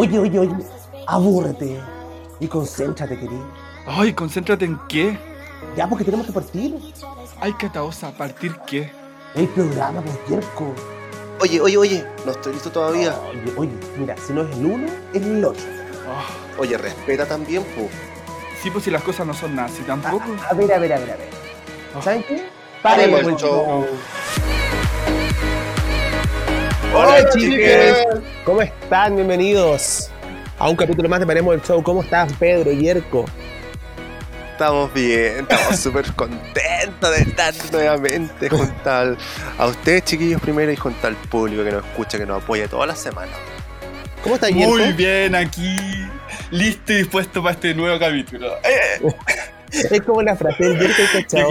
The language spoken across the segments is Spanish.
Oye, oye, oye, abúrrete y concéntrate, querido. Ay, concéntrate en qué. Ya, porque tenemos que partir. Ay, Cataosa, ¿partir qué? El programa, por Yerko. Oye, oye, oye, no estoy listo todavía. Oye, oye, mira, si no es el 1, es el 8. Ah, Oye, respeta también, pu. sí, pues si las cosas no son nada así tampoco. A ver, a ver, a ver, a ver. ¿Saben qué? Paremos el show. Hola, chiques. ¿Cómo están? Bienvenidos a un capítulo más de Paremos el Show. ¿Cómo estás, Pedro Yerko? Estamos bien, estamos súper contentos de estar nuevamente junto al- a ustedes, chiquillos, primero y junto al público que nos escucha, que nos apoya toda la semana. ¿Cómo estás, Yerko? Muy bien, aquí, listo y dispuesto para este nuevo capítulo. Eh, Es como la frase del Yerko, ¿Qué ¿cachao?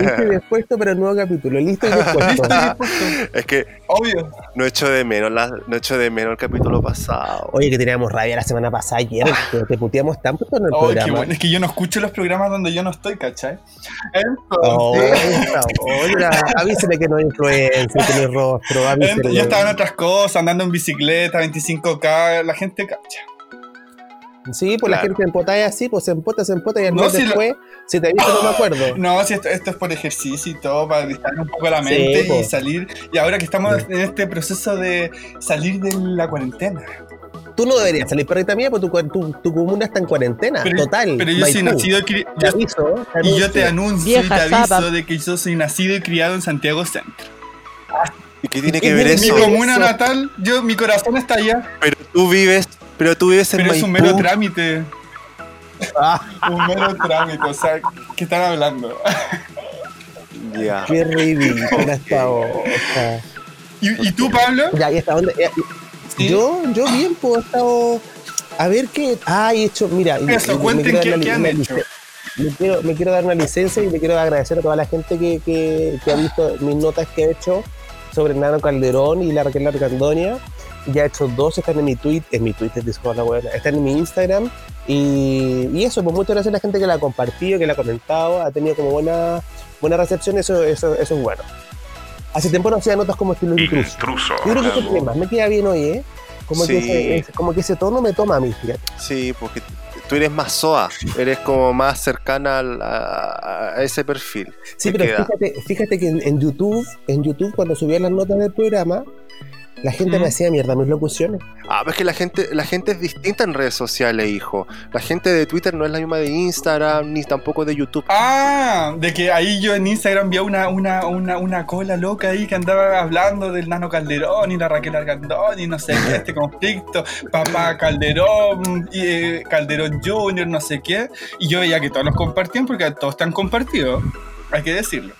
Listo y dispuesto para el nuevo capítulo. Listo y dispuesto. Es que Obvio. no echo de menos, la- no echo de menos el capítulo pasado. Oye, que teníamos rabia la semana pasada, Yerko. Te puteamos tanto en el qué programa. bueno. Es que yo no escucho los programas donde yo no estoy, ¿cachai? Oh, Entonces, oye, avísele que no hay influencia, que no hay rostro, avísele. yo estaba en otras cosas, andando en bicicleta, 25K, la gente cacha. Sí, pues la gente empota es así, pues se empota, se empota y al No, mes si lo- si te aviso no me acuerdo. No, si esto, esto es por ejercicio y todo, para distraer un poco la mente Sí, po. y salir. Y ahora que estamos en este proceso de salir de la cuarentena. Tú no deberías salir, perrita mía, porque tu, tu, tu comuna está en cuarentena, Pero, total. pero yo soy nacido y Te yo- aviso, te y yo te anuncio. y te aviso de que yo soy nacido y criado en Santiago Centro. ¿Y qué tiene que ¿Qué ver Mi eso? que comuna natal, yo, mi corazón está allá, Pero tú vives, pero tú vives en pero es un mero trámite. Ah, Un mero trámite, o sea, ¿qué están hablando? Ya. qué ridícula esta boca. ¿Y, y tú, Pablo? Ya, ¿y hasta dónde? Sí. Yo, yo bien, pues he estado. A ver qué. Ah, he hecho. Mira, Eso, me- cuenten quiero qué- dar una qué han hecho. Me quiero, me quiero dar una licencia y le quiero agradecer a toda la gente que, que, que ha visto mis notas que he hecho sobre Nano Calderón y la Raquel Largandonia. Ya he hecho dos, están en mi tweet, en mi Twitter, Discord, la buena, están en mi Instagram. Y, y eso, pues muchas gracias a la gente que la ha compartido, que la ha comentado, ha tenido como buena, buena recepción, eso, eso, eso es bueno. Hace tiempo no hacía notas como estilo intruso. Yo creo que ese tema me queda bien hoy, ¿eh? Como, que Sí. ese, ese- como que ese tono me toma a mí, fíjate. Sí, porque tú eres más soa, eres como más cercana al- a, a ese perfil. Sí, pero queda. fíjate, fíjate que en, en YouTube, en YouTube cuando subía las notas del programa, la gente Mm. me hacía mierda mis locuciones. Ah, pero es que la gente, la gente es distinta en redes sociales, hijo. La gente de Twitter no es la misma de Instagram, ni tampoco de YouTube. Ah, de que ahí yo en Instagram vi una, una, una, una cola loca ahí que andaba hablando del Nano Calderón y la Raquel Argandón y no sé qué, este conflicto, papá Calderón, y, eh, Calderón Junior, no sé qué. Y yo veía que todos los compartían porque todos están compartidos, hay que decirlo.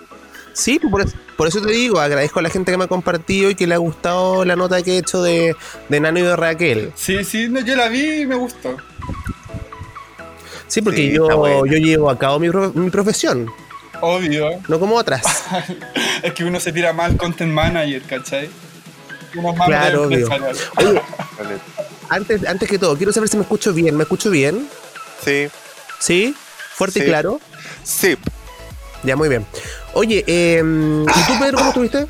Sí, pues por eso, por eso te digo, agradezco a la gente que me ha compartido y que le ha gustado la nota que he hecho de, de Nano y de Raquel. Sí, sí, no, yo la vi y me gustó. Sí, porque Sí, yo, llevo a cabo mi, pro- mi profesión, Obvio, no como otras. es que uno se tira mal content manager, ¿cachai? Uno es más Claro, de obvio. Oye, antes, antes que todo, quiero saber si me escucho bien. ¿Me escucho bien? Sí, ¿Sí? ¿Fuerte y claro? sí. Ya, muy bien. Oye, eh, ¿y tú, Pedro, cómo estuviste?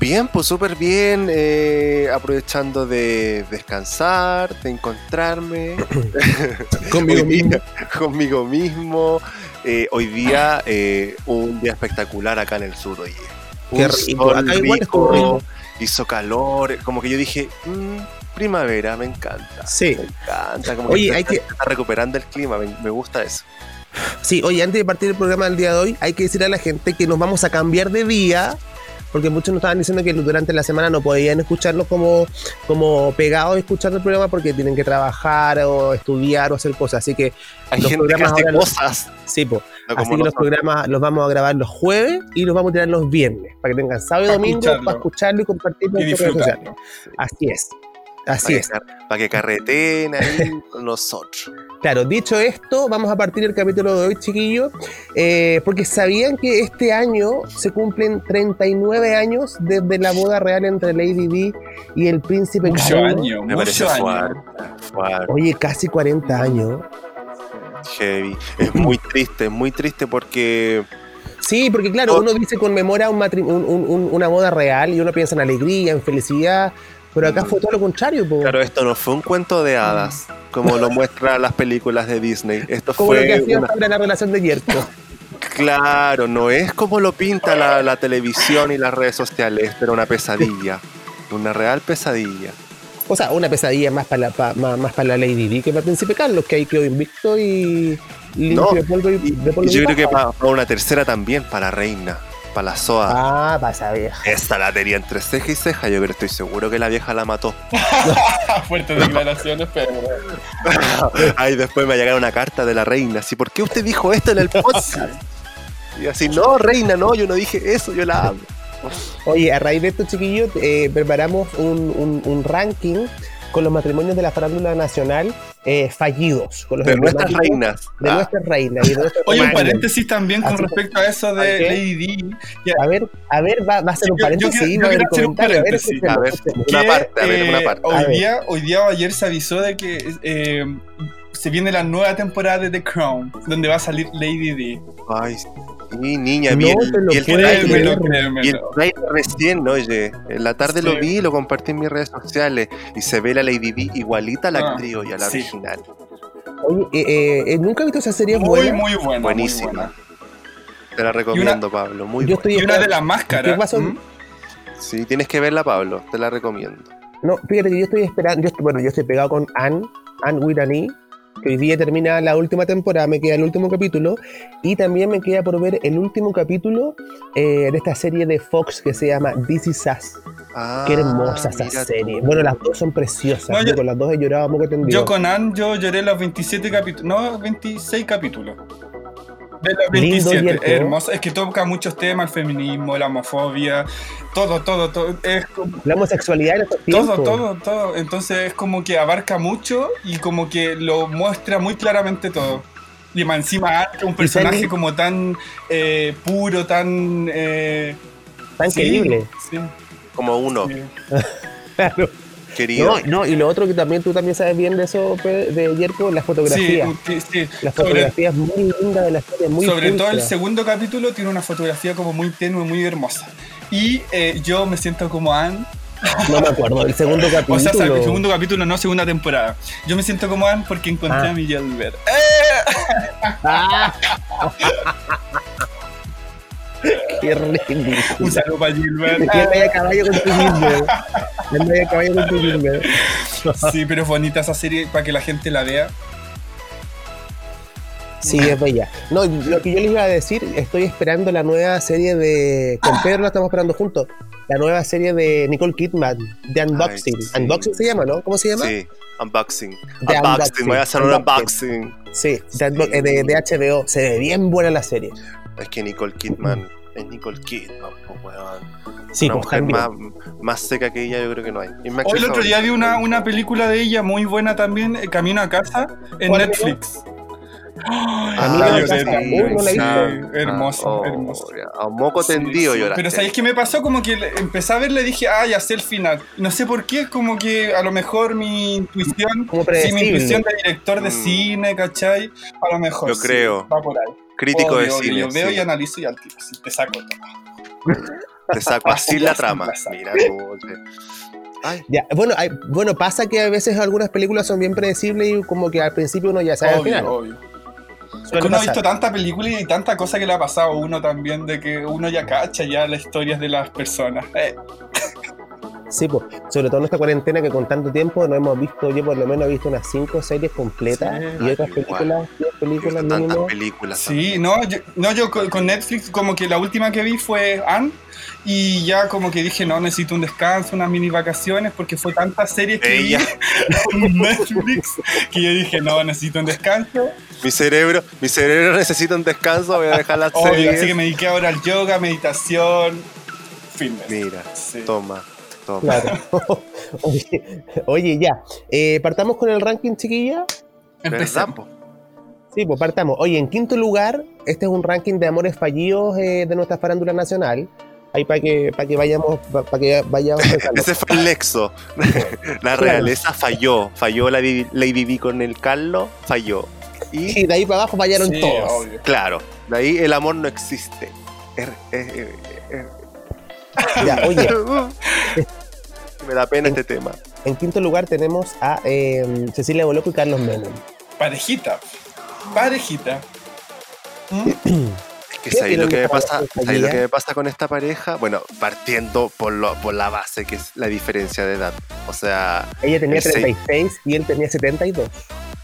Bien, pues súper bien. eh, aprovechando de descansar, de encontrarme Conmigo mismo. conmigo mismo. Eh, hoy día, eh, un día espectacular acá en el sur, oye. Qué Un rico, sol acá igual estuvo rico. hizo calor, como que yo dije, "Mm, primavera, me encanta. Sí. Me encanta, como Oye, que hay está, que- está recuperando el clima, me, me gusta eso. Sí, oye, antes de partir el programa del día de hoy, hay que decir a la gente que nos vamos a cambiar de día, porque muchos nos estaban diciendo que durante la semana no podían escucharnos como, como pegados escuchando el programa porque tienen que trabajar o estudiar o hacer cosas. Así que, Hay Los gente que programas hace no- cosas. sí, po. no Así que los programas los vamos a grabar los jueves y los vamos a tirar los viernes, para que tengan sábado y domingo escucharlo. para escucharlo y compartirlo en redes sociales. Así es. Así para, es. que, para que carreteen ahí con nosotros. Claro, dicho esto, vamos a partir el capítulo de hoy, chiquillos, eh, porque sabían que este año se cumplen 39 años desde la boda real entre Lady Di y el príncipe Mucho Carlos. año, Me parece mucho año. fuerte, fuerte. Oye, casi 40 años. Heavy. Es muy triste, es muy triste porque Sí, porque claro, uno dice conmemora un- un- un- una boda real y uno piensa en alegría, en felicidad, Pero acá fue todo lo contrario, po. Claro, esto no fue un cuento de hadas, como lo muestran las películas de Disney. Esto Como lo que fue hacía una- la relación de Yerko. Claro, no es como lo pinta la, la televisión y las redes sociales, pero una pesadilla. Una real pesadilla. O sea, una pesadilla más para la, pa- más, más para la Lady Di que para Príncipe Carlos, que ahí quedó invicto y limpio No, de polvo y, de polvo y yo creo que paja. para una tercera también, para la reina, para la SOA. Ah, pasa vieja. Esta la tenía entre ceja y ceja, yo creo estoy seguro que la vieja la mató. Fuertes declaraciones, pero. Ay, después me llegaron una carta de la reina, así, ¿por qué usted dijo esto en el podcast? Y así, no, reina, no, yo no dije eso, yo la amo. Oye, a raíz de esto, chiquillos, eh, preparamos un, un- un ranking con los matrimonios de la farándula nacional eh, fallidos. Con los De nuestras reinas. De Ah, nuestras reinas. y de Oye, un paréntesis también con Así- respecto a eso de. Lady Di. Ya, A ver, a ver, va, va a ser un Yo- yo paréntesis, quiero- yo va a haber quiero hacer un comentario. A ver, paréntesis. A ver. Una parte, a ver, una eh, parte. Hoy día, hoy día o ayer se avisó de que eh, se viene la nueva temporada de The Crown, donde va a salir Lady Di. Ay, sí, niña, No vi el, lo vi el recién, oye. En la tarde Sí. lo vi y lo compartí en mis redes sociales. Y se ve la Lady Di igualita a la Ah, actriz y a la sí. original. Oye, eh, eh, nunca he visto esa serie Muy, buena. muy buena. Buenísima. Muy buena. Te la recomiendo, Pablo. Muy Yo buena. estoy Y una de las máscaras. Sí, tienes que verla, Pablo. Te la recomiendo. No, fíjate que yo estoy esperando, yo estoy- bueno, yo estoy pegado con Anne, Anne with an E, que hoy día termina la última temporada, me queda el último capítulo, y también me queda por ver el último capítulo eh, de esta serie de Fox que se llama This Is Us. Ah, Qué hermosa esa serie. tú. Bueno, las dos son preciosas, No, yo, yo- con las dos he llorado tendido. Yo con Anne, yo lloré los 27 capítulos. No, 26 capítulos. De los Lindo 27. Yerko. Es hermoso. Es que toca muchos temas: el feminismo, la homofobia, todo, todo, todo. Es como- La homosexualidad en estos todo, tiempos. todo, todo. Entonces es como que abarca mucho y como que lo muestra muy claramente todo. Y más encima un personaje como tan eh, puro, tan. Eh, Tan sí, querible. Sí, Como uno, sí. Claro. Querido. No, no, y lo otro que también tú también sabes bien de eso, de Yerko, la fotografía. sí, sí. La Sobre- fotografía es muy linda de la serie, muy Sobre todo el segundo capítulo tiene una fotografía como muy tenue, muy hermosa. Y eh, yo me siento como Anne. No me acuerdo, el segundo capítulo. O sea, el segundo capítulo, no segunda temporada. Yo me siento como Anne porque encontré Ah. a Miguel Ver. ¡Ah! Qué ridículo. Un saludo para Gilbert. Anda a caballo con tu Gilbert. Anda a caballo con tu Gilbert. Sí, pero es bonita esa serie para que la gente la vea. Sí, es bella. No, lo que yo les iba a decir, estoy esperando la nueva serie de. Con Pedro la estamos esperando juntos. La nueva serie de Nicole Kidman, de Unboxing. Ay, sí. Unboxing se llama, ¿no? ¿Cómo se llama? Sí, unboxing. De unboxing, voy a hacer un unboxing. Sí, de, unbo- eh, de- de HBO. Se ve bien buena la serie. Es que Nicole Kidman es Nicole Kidman, po, weón. Sí, Una pues mujer más, más seca que ella, yo creo que no hay. Hoy el otro día vi una, una película de ella muy buena también, eh, Camino a casa, en ¿Cuál, Netflix. Ay, a lloré casa. también, Uy, no la he sí, visto. hermoso, oh, hermoso. A moco tendido sí. lloraste. Pero ¿sabéis qué me pasó? Como que le- empecé a verle y dije, ah, ya sé el final. No sé por qué, como que a lo mejor mi intuición, Como sí, mi intuición de director de Mm. cine, ¿cachai? A lo mejor. Yo sí, creo. Va por ahí. Crítico de Obvio, cine. Yo veo sí. y analizo y al tiro, sí, te saco todo. Te saco así la trama. Mira. Ay, Ya, bueno, hay- bueno, pasa que a veces algunas películas son bien predecibles y como que al principio uno ya sabe el Obvio, final. obvio. Suele uno ha visto tanta película y tanta cosa que le ha pasado a uno también, de que uno ya cacha ya las historias de las personas. Eh, Sí, pues, sobre todo en esta cuarentena que con tanto tiempo no hemos visto, yo por lo menos he visto unas cinco series completas Sí, y otras igual. películas, películas visto tantas películas. Sí, no, yo, no, yo con con Netflix como que la última que vi fue Anne y ya como que dije, no, necesito un descanso, unas mini vacaciones porque fue tantas series que Ella. vi en Netflix que yo dije, no, necesito un descanso. Mi cerebro, mi cerebro necesita un descanso, voy a dejar las Obvio, series. así que me dediqué ahora al yoga, meditación, fitness. Mira, Sí. toma, toma. Claro. oye, oye, ya. Eh, partamos con el ranking, chiquilla. ¿Verdad, Empecemos. po? Sí, pues partamos. Oye, en quinto lugar, este es un ranking de amores fallidos eh, de nuestra farándula nacional. Ahí para que, para que vayamos, para que vayamos pensando. Ese fue el Lexo. La realeza falló. Falló la Lady Di con el Carlos, falló. Y Y de ahí para abajo fallaron Sí, todos. obvio. claro, de ahí el amor no existe. Er- er- er- er- Ya, oye, Me da pena este tema. En quinto lugar tenemos a eh, Cecilia Boloco y Carlos Menem. Parejita. Parejita. ¿Mm? Es que ¿Qué ¿sabéis lo que me pasa? pareja, ¿sabéis lo que me pasa con esta pareja? Bueno, partiendo por, lo, por la base, que es la diferencia de edad. O sea, Ella tenía El seis. 36 y él tenía 72.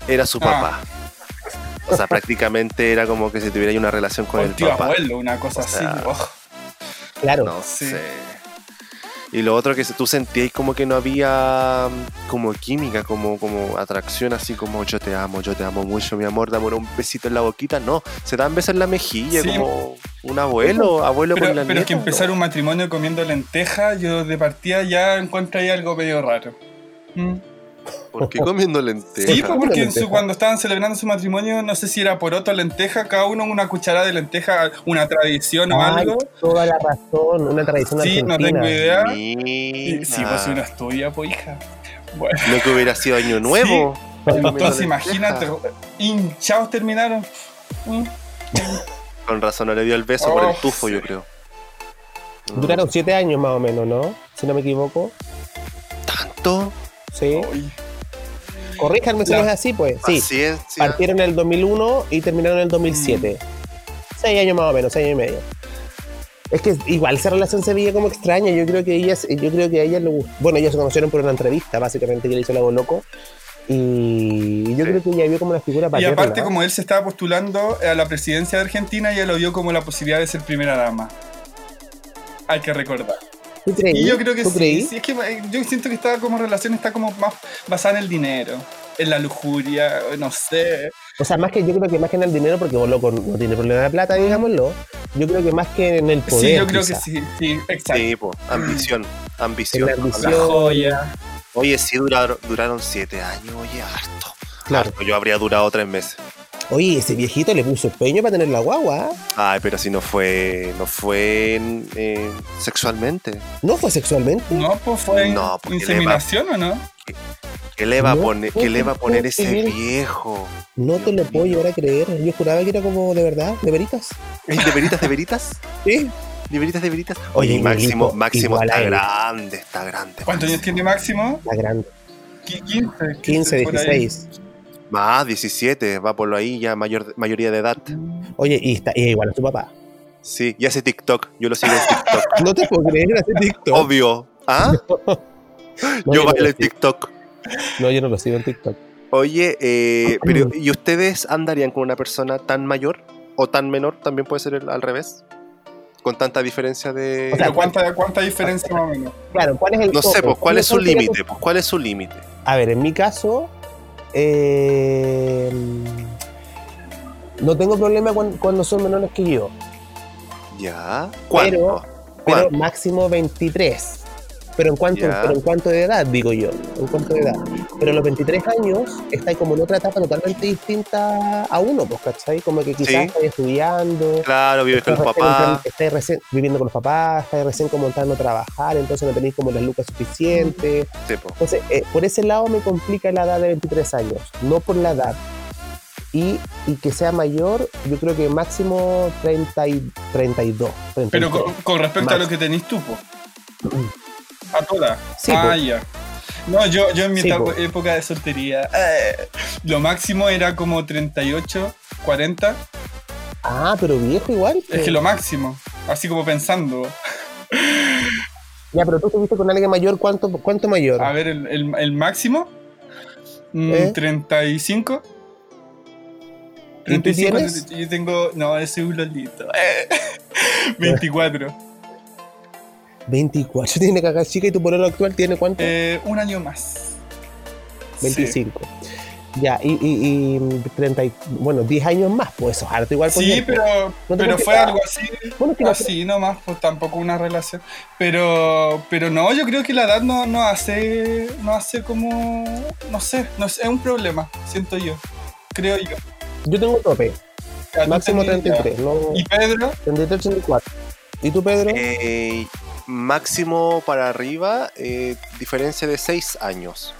era su Ah. papá. O sea, prácticamente era como que si tuviera ahí una relación con O el el tío papá. abuelo, una cosa O sea, así. Oh, Claro. No Sí. sé. Y lo otro que tú sentías como que no había mm, como química, como, como atracción, así como yo te amo, yo te amo mucho, mi amor, dame un besito en la boquita. No, se dan besos en la mejilla, Sí. como un abuelo, abuelo Pero, con la pero es que nieta, empezar ¿no? un matrimonio comiendo lentejas, yo de partida ya encuentro ahí algo medio raro. ¿Mm? ¿Por qué comiendo lentejas? Sí, pues porque en su- lenteja. cuando estaban celebrando su matrimonio, no sé si era poroto o lenteja, cada uno una cucharada de lenteja, una tradición o Ay, algo. toda la razón, una tradición Sí, no argentina. tengo idea. Mira. Y- sí, pues uno estudia, pues hija. Bueno, No que hubiera sido año nuevo. entonces imagínate, hinchados terminaron. Mm. Con razón no le dio el beso por el Oh, tufo, sí. yo creo. Duraron 7 años más o menos, ¿no? Si no me equivoco. ¿Tanto? Sí. Corríjanme si no es así, pues. Sí. Partieron en el 2001 y terminaron en el 2007. Mm. Seis años más o menos, seis años y medio. Es que igual esa relación se veía como extraña. Yo creo que ella, yo creo que a ella le gustó. Bueno, ellos se conocieron por una entrevista, básicamente, que le hizo la loco. Y yo Sí. creo que ella vio como una figura Y paterna. aparte, como él se estaba postulando a la presidencia de Argentina, ella lo vio como la posibilidad de ser primera dama. Hay que recordar. ¿Tú creí? Y yo creo que ¿Tú sí. creí? sí, es que eh, yo siento que esta como relación está como más basada en el dinero, en la lujuria, no sé. O sea, más que yo creo que más que en el dinero, porque Boloco no tiene problema de plata, digámoslo. Yo creo que más que en el poder. sí, yo creo quizá. que sí, sí, exacto. Sí, po, ambición. Ambición. En la ambición. La joya. Oye, sí duraron, duraron siete años, oye, harto. Claro. Harto, Yo habría durado tres meses. Oye, ese viejito le puso empeño para tener la guagua. Ay, pero si no fue, no fue eh, sexualmente. No fue sexualmente. No, pues fue No, porque inseminación o no? ¿Qué le va a No poner, qué le va a poner ese posible. viejo? No te lo puedo llevar a creer. Yo juraba que era como de verdad, de veritas. ¿Es ¿De veritas, de veritas? Sí. ¿De veritas, de veritas? Oye, Oye, Máximo, Máximo está grande, está grande. ¿Cuántos años tiene Máximo? La grande. Qui- 15. 15, por ahí. 16. Más, 17, va por lo ahí, ya mayor, mayoría de edad. Oye, y está y igual a su papá. Sí, y hace TikTok, yo lo sigo en TikTok. No te puedo creer, hace TikTok. Obvio. ¿Ah? No, yo bailo lo en. TikTok. No, yo no lo sigo en TikTok. Oye, eh, pero ¿y ustedes andarían con una persona tan mayor o tan menor? También puede ser el- al revés. Con tanta diferencia de. O sea, ¿cuánta, ¿Cuánta diferencia más o menos? Claro, ¿cuál es el no sé, pues, ¿cuál es su tu- límite? Pues, ¿cuál es su límite? A ver, en mi caso, eh, no tengo problema cuan- cuando son menores que yo, ¿Ya? ¿Cuánto? Pero- pero ¿Cuánto? máximo 23. Pero en cuanto, Ya. pero en cuanto de edad, digo yo, en cuanto de edad. Pero a los 23 años está como en otra etapa totalmente distinta a uno, pues, ¿cachai? Como que quizás Sí. estás estudiando, Claro, vives con los papás. estás recién viviendo con los papás, estás recién como entrando a trabajar, entonces no tenéis como las lucas suficientes. Sí, po. Entonces, eh, por ese lado me complica la edad de 23 años, no por la edad. Y, y que sea mayor, yo creo que máximo 30 y 32. Pero 33. con, con respecto a lo que tenéis tú, po. A todas. Sí, ah, po. ya. No, yo, yo en mi Sí, po. época de soltería, eh, lo máximo era como 38, 40. Ah, pero viejo igual. Es que lo máximo, así como pensando. Ya, pero tú estuviste con alguien mayor, ¿cuánto, cuánto mayor? A ver, el, el- el máximo, mm, ¿Eh? 35. ¿Y tú tienes? 30, Yo tengo. No, ese es un lolito. Eh, 24. 24 tiene caca chica y tu pololo actual tiene cuánto? Eh, un año más. Sí. 25. Ya, y, y, y 30, y- bueno, 10 años más, pues eso es harto igual. por Sí, ejemplo. pero, No pero fue algo así. Bueno, es que no- Así nomás, pues tampoco una relación. Pero, pero no, yo creo que la edad no, no hace, no hace como, no sé, no sé, es un problema, siento yo, creo yo. Yo tengo un tope, máximo tenías- 33, no, ¿Y Pedro? 33, 34. ¿Y tú, Pedro? Eh, máximo para arriba, eh, diferencia de 6 años.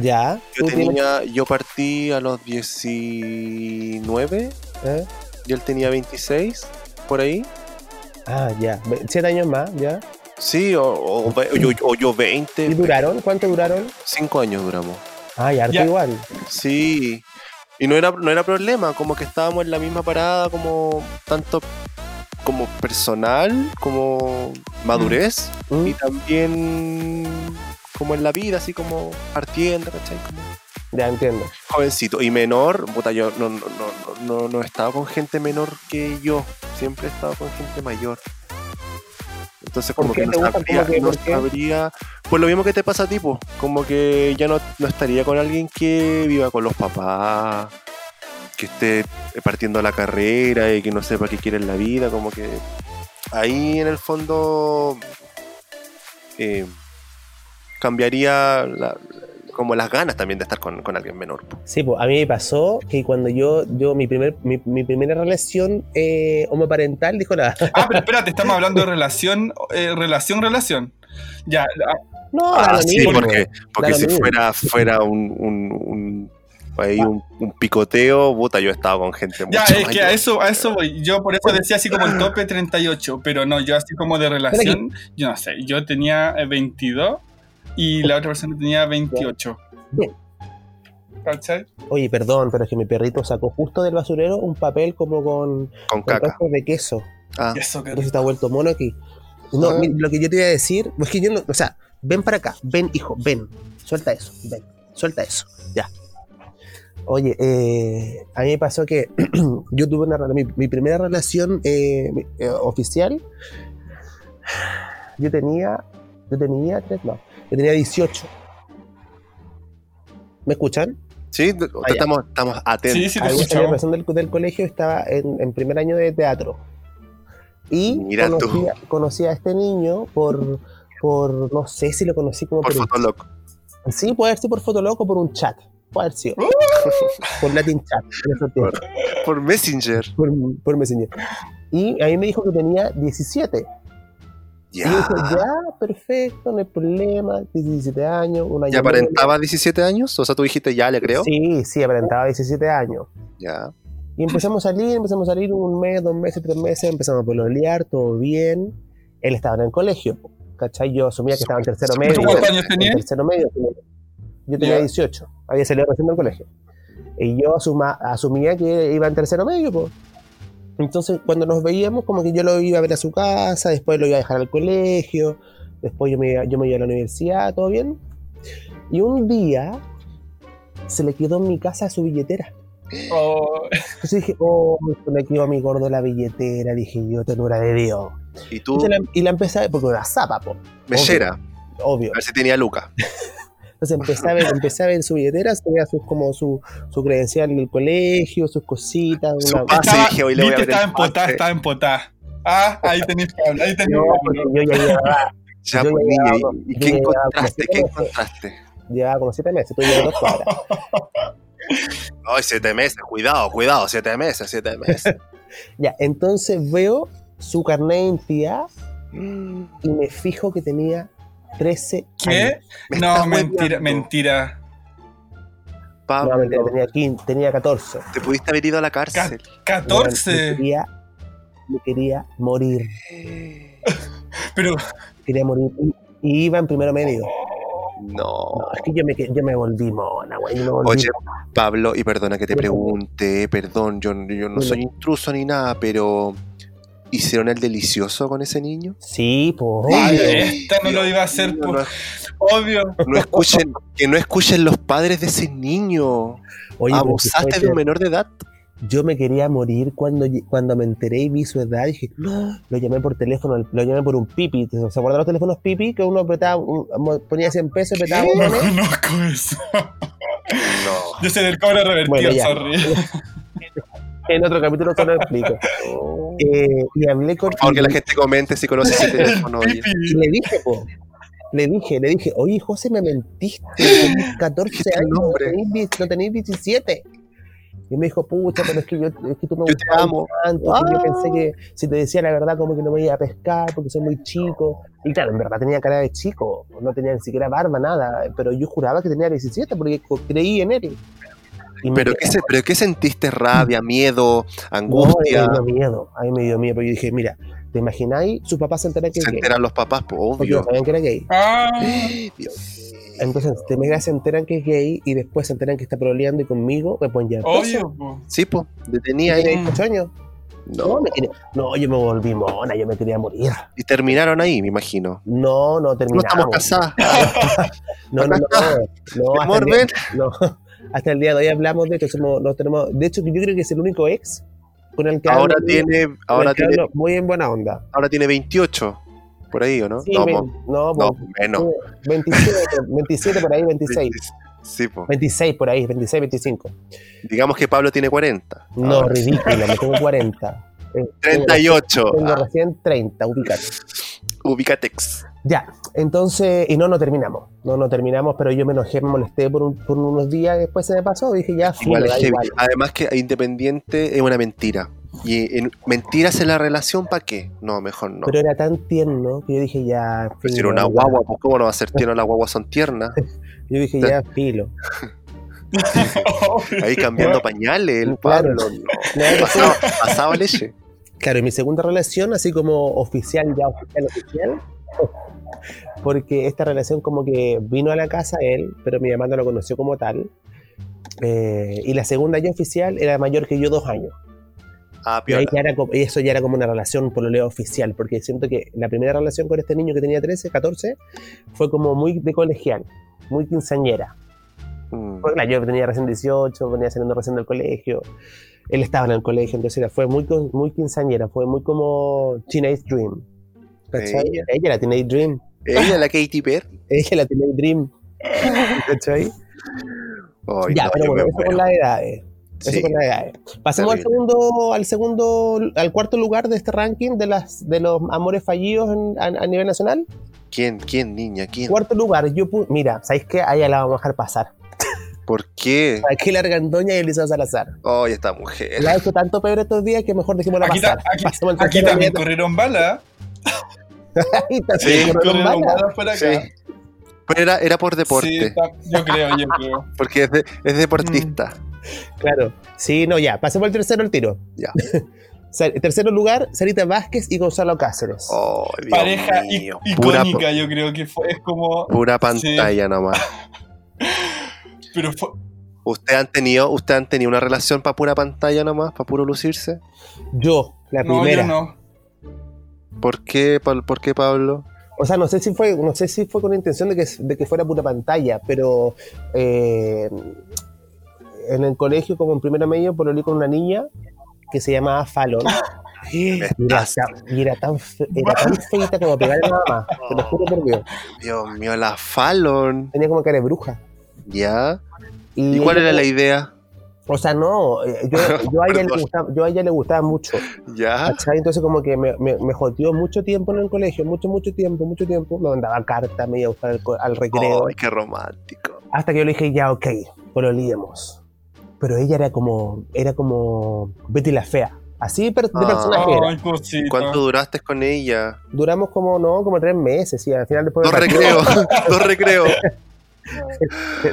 ya. Yo ¿Tú tienes- tenía, yo partí a los 19 ¿Eh? y él tenía 26, por ahí. Ah, ya. 7 años más, ya. Sí, o, o, yo, o yo 20, ¿Y duraron? ¿Cuánto duraron? 5 años duramos. Ay, harto Ya. igual. Sí. Y no era, no era problema, como que estábamos en la misma parada, como tanto como personal, como madurez, Mm. y también como en la vida, así como partiendo, ¿cachai? Como Ya entiendo. jovencito. Y menor, puta, yo no, no, no, no, no he estado con gente menor que yo, siempre he estado con gente mayor. Entonces ¿Por como que no sabría, ¿Cómo que no sabría- Pues lo mismo que te pasa a ti, como que ya no, no estaría con alguien que viva con los papás, que esté partiendo la carrera y que no sepa qué quiere en la vida, como que ahí en el fondo eh, cambiaría la- como las ganas también de estar con, con alguien menor. Sí, pues a mí me pasó que cuando yo, yo mi, primer, mi, mi primera relación eh, homoparental, dijo la... Ah, pero espérate, estamos hablando de relación, eh, relación, relación. Ya, ah, No, Ah, sí, porque, porque si fuera, fuera un, un, un- ahí un, un picoteo, puta, yo he estado con gente ya, mucho es que a eso, a eso voy. Yo por eso decía así como el tope 38, pero no, yo así como de relación, yo no sé, yo tenía eh, 22 y la otra persona tenía 28. Bien. ¿Cachai? Oye, perdón, pero es que mi perrito sacó justo del basurero un papel como con, con con caca. trozos de queso. Ah, Eso que Entonces está vuelto mono aquí. No, Ah. mi- lo que yo te iba a decir, es que yo no, o sea, ven para acá, ven, hijo, ven, suelta eso, ven, suelta eso, ya. Oye, eh, a mí me pasó que yo tuve una mi, mi primera relación eh, eh, oficial. Yo tenía, yo tenía tres, no, yo tenía 18. ¿Me escuchan? sí, estamos, estamos atentos. Sí, sí, te del, del colegio, estaba en, en primer año de teatro. Y Mira tú. conocí, a- conocí a este niño por, por, no sé si lo conocí como Por un- Fotolog. Sí, puede haber sido por Fotoloco o por un chat. Puede haber sido. por Latin Chat. en tiempos, Por Messenger. Por, por Messenger. Y a mí me dijo que tenía 17. Y yo Ya. dije, ya, perfecto, no hay problema. 17 años, un año. ¿Ya menos. aparentaba 17 años? O sea, tú dijiste ya, le creo. Sí, sí, aparentaba 17 años. Ya. Y empezamos a salir, empezamos a salir un mes, dos meses, tres meses, empezamos a pololear, todo bien. Él estaba en el colegio, ¿cachai? Yo asumía que estaba en tercero ¿Tú medio. ¿Tú cuántos años En tenías? tercero medio. Yo tenía Ya. 18, había salido recién del colegio. Y yo asuma- asumía que iba en tercero medio, pues. Entonces, cuando nos veíamos, como que yo lo iba a ver a su casa, después lo iba a dejar al colegio, después yo me, iba- yo me iba a la universidad, todo bien. Y un día se le quedó en mi casa su billetera. Oh, Entonces dije, oh, se me quedó a mi gordo la billetera. Dije yo, tenura de Dios. Y Y, tú, se la, y la empecé a ver, porque era zapa, po, mechera. obvio. A ver si tenía Luca. Entonces empecé a ver, empecé a ver su billetera, se veía sus, como su, su credencial del colegio, sus cositas. Su una- pase. estaba, dije, hoy le voy a estaba el empotada, estaba empotada. Ah, ahí tenéis que hablar, ahí tenéis No, que yo ya Ya, pues, llevaba- ¿y- ¿y yo qué encontraste? ¿Qué encontraste? llevaba como siete meses, tú llevas dos cuadras. Ay, siete meses, cuidado, cuidado, siete meses, siete meses. Ya, entonces veo su carnet de identidad Mm, y me fijo que tenía 13 ¿Qué? años. me No, mentira, mentira. Pablo, No, mentira, tenía, 15, tenía 14. te pudiste haber ido a la cárcel. Me 14. quería, me quería morir. Pero, Quería morir. Y, iba en primero medio. No. No, es que yo me, yo me volví mona, güey. Me Oye, mona. Pablo, y perdona que te pregunte, perdón, yo, yo no soy intruso ni nada, pero ¿hicieron el delicioso con ese niño? Sí, pues. esta no lo iba a hacer, No, po- no, obvio. no escuchen, que no escuchen los padres de ese niño. Oye, ¿Abusaste de un menor de edad? Yo me quería morir cuando, cuando me enteré y vi su edad. Dije, no, lo llamé por teléfono, lo llamé por un pipi. ¿Se acuerdan los teléfonos pipi? Que uno apretaba, un- ponía 100 pesos, apretaba No conozco eso. No. Yo soy del cobre revertido, Bueno, sorry. En otro capítulo se lo explico. Eh, y hablé con. Por favor, que y- la gente comente si conoce ese teléfono. Y le dije, po, le dije, le dije, oye, José, me mentiste, tenés 14 Dijiste el años, no die- no tenés 17. Y me dijo, pucha, pero es que, yo, es que tú me amo. tanto, que yo Ah. pensé que si te decía la verdad como que no me iba a pescar porque soy muy chico. Y claro, en verdad tenía cara de chico, no tenía ni siquiera barba, nada, pero yo juraba que tenía 17 porque creí en él. ¿Pero qué, se- ¿Pero qué sentiste? ¿Rabia, miedo, No, angustia? a mí me dio miedo, a mí me dio miedo, porque yo dije, mira, ¿Te imagináis? Sus papás se enteran que es Se gay. enteran los papás, pues, Porque no obvio. sabían que era gay. Ah, Entonces, te imaginas, se enteran que es gay y después se enteran que está proleando y conmigo me pueden llevar. obvio, po. Sí, pues, detenía ahí. Tiene 18 años. No, No. me quería- no, yo me volví mona, yo me quería morir. Y terminaron ahí, me imagino. No, no No terminamos. estamos casadas. No, no, no. no, ven. no, hasta el día de hoy hablamos de esto. Somos, nos tenemos, de hecho, yo creo que es el único ex con el que Ahora hablo- tiene, con ahora el que tiene, hablo muy en buena onda. ahora tiene 28. Por ahí, ¿o no? Sí, no, no, no, pues, menos. 27, 27 por ahí, 26. Sí, pues. 26 por ahí, 26, 25. Digamos que Pablo tiene 40. No, Ahora, ridículo, me tengo 40. Eh, 38. Tengo, tengo Ah, recién 30, ubicate. Ubicatex. Ya, entonces, y no, no terminamos. No, no terminamos, pero yo me enojé, me molesté por, un- por unos días, después se me pasó, dije ya, Igual da igual. Además que Independiente es una mentira. Y en, mentiras en la relación, ¿para qué? No, mejor no. Pero era tan tierno que yo dije ya, Pero si filo, era una guagua, pues ¿cómo no va a ser tierno? Las guaguas son tiernas. Yo dije ya, filo. Ahí cambiando pañales, el Claro. Pablo. No. Claro, Pasaba, pasaba leche. Claro, y mi segunda relación, así como oficial, ya oficial, oficial, porque esta relación como que vino a la casa él, pero mi mamá no lo conoció como tal. Eh, y la segunda ya oficial era mayor que yo dos años. Ah, Y ya era, y eso ya era como una relación por lo leo oficial, porque siento que la primera relación con este niño que tenía 13, 14, fue como muy de colegial, muy quinceañera. Mm. Porque claro, yo tenía recién 18, venía saliendo recién del colegio, él estaba en el colegio, entonces era- fue muy, muy quinceañera, fue muy como Teenage Dream. ¿Cachai? Ella. Ella la Teenage Dream, Ella, la Katy Perry. ella la Teenage Dream. ¿Cachai? Ya, no, pero bueno, eso con las edades. Eso Sí. con las edades. Pasemos al segundo, al segundo, al cuarto lugar de este ranking de las de los amores fallidos en- a, a nivel nacional. ¿Quién, quién, niña? ¿Quién? Cuarto lugar, yo mira, ¿sabéis qué? Ahí la vamos a dejar pasar. ¿Por qué? Aquí la Argandoña y Elisa Salazar. Ay, esta mujer. La ha hecho tanto peor estos días que mejor dejémosla Aquí, pasar. ta- aquí- aquí también corrieron balas. Sí, sí, por acá. Sí. Pero era, era por Sí, deporte. está- yo creo, yo creo. Porque es, de- es deportista. Claro. Sí, no, ya. Pasemos al tercero al tiro. Ya. Tercero lugar, Sarita Vázquez y Gonzalo Cáceres. Oh, Dios Pareja mío. Pura, icónica, yo creo que fue. Es como. pura pantalla nomás. Pero fue. ¿Usted han tenido, usted han tenido una relación para pura pantalla nomás, para puro lucirse? Yo, la No, primera. yo no. ¿Por qué, ¿Por qué Pablo? O sea, no sé si fue, no sé si fue con intención de que, de que fuera pura pantalla, pero eh, en el colegio, como en primera medio, pololeé con una niña que se llamaba Fallon. Y era, tan- y era tan, fe- era tan feita como pegar a la mamá. Te lo juro por Dios. Dios mío, la Fallon. Tenía como cara de bruja. ¿Ya? ¿Y, ¿Y cuál era la idea? O sea, no, eh, yo, yo, a ella le gustaba, yo a ella le gustaba mucho. ¿Ya? ¿cachai? Entonces como que me, me, me joteó mucho tiempo en el colegio, mucho, mucho tiempo, mucho tiempo. Me mandaba cartas, me iba a buscar al, al recreo. Ay, qué romántico. Hasta que yo le dije, ya, ok, olíamos. Pero ella era como, era como Betty la Fea. Así per- de Ah. personaje era. Ay. ¿Cuánto duraste con ella? Duramos como, no, como tres meses, y al final después... Dos recreos, dos recreos.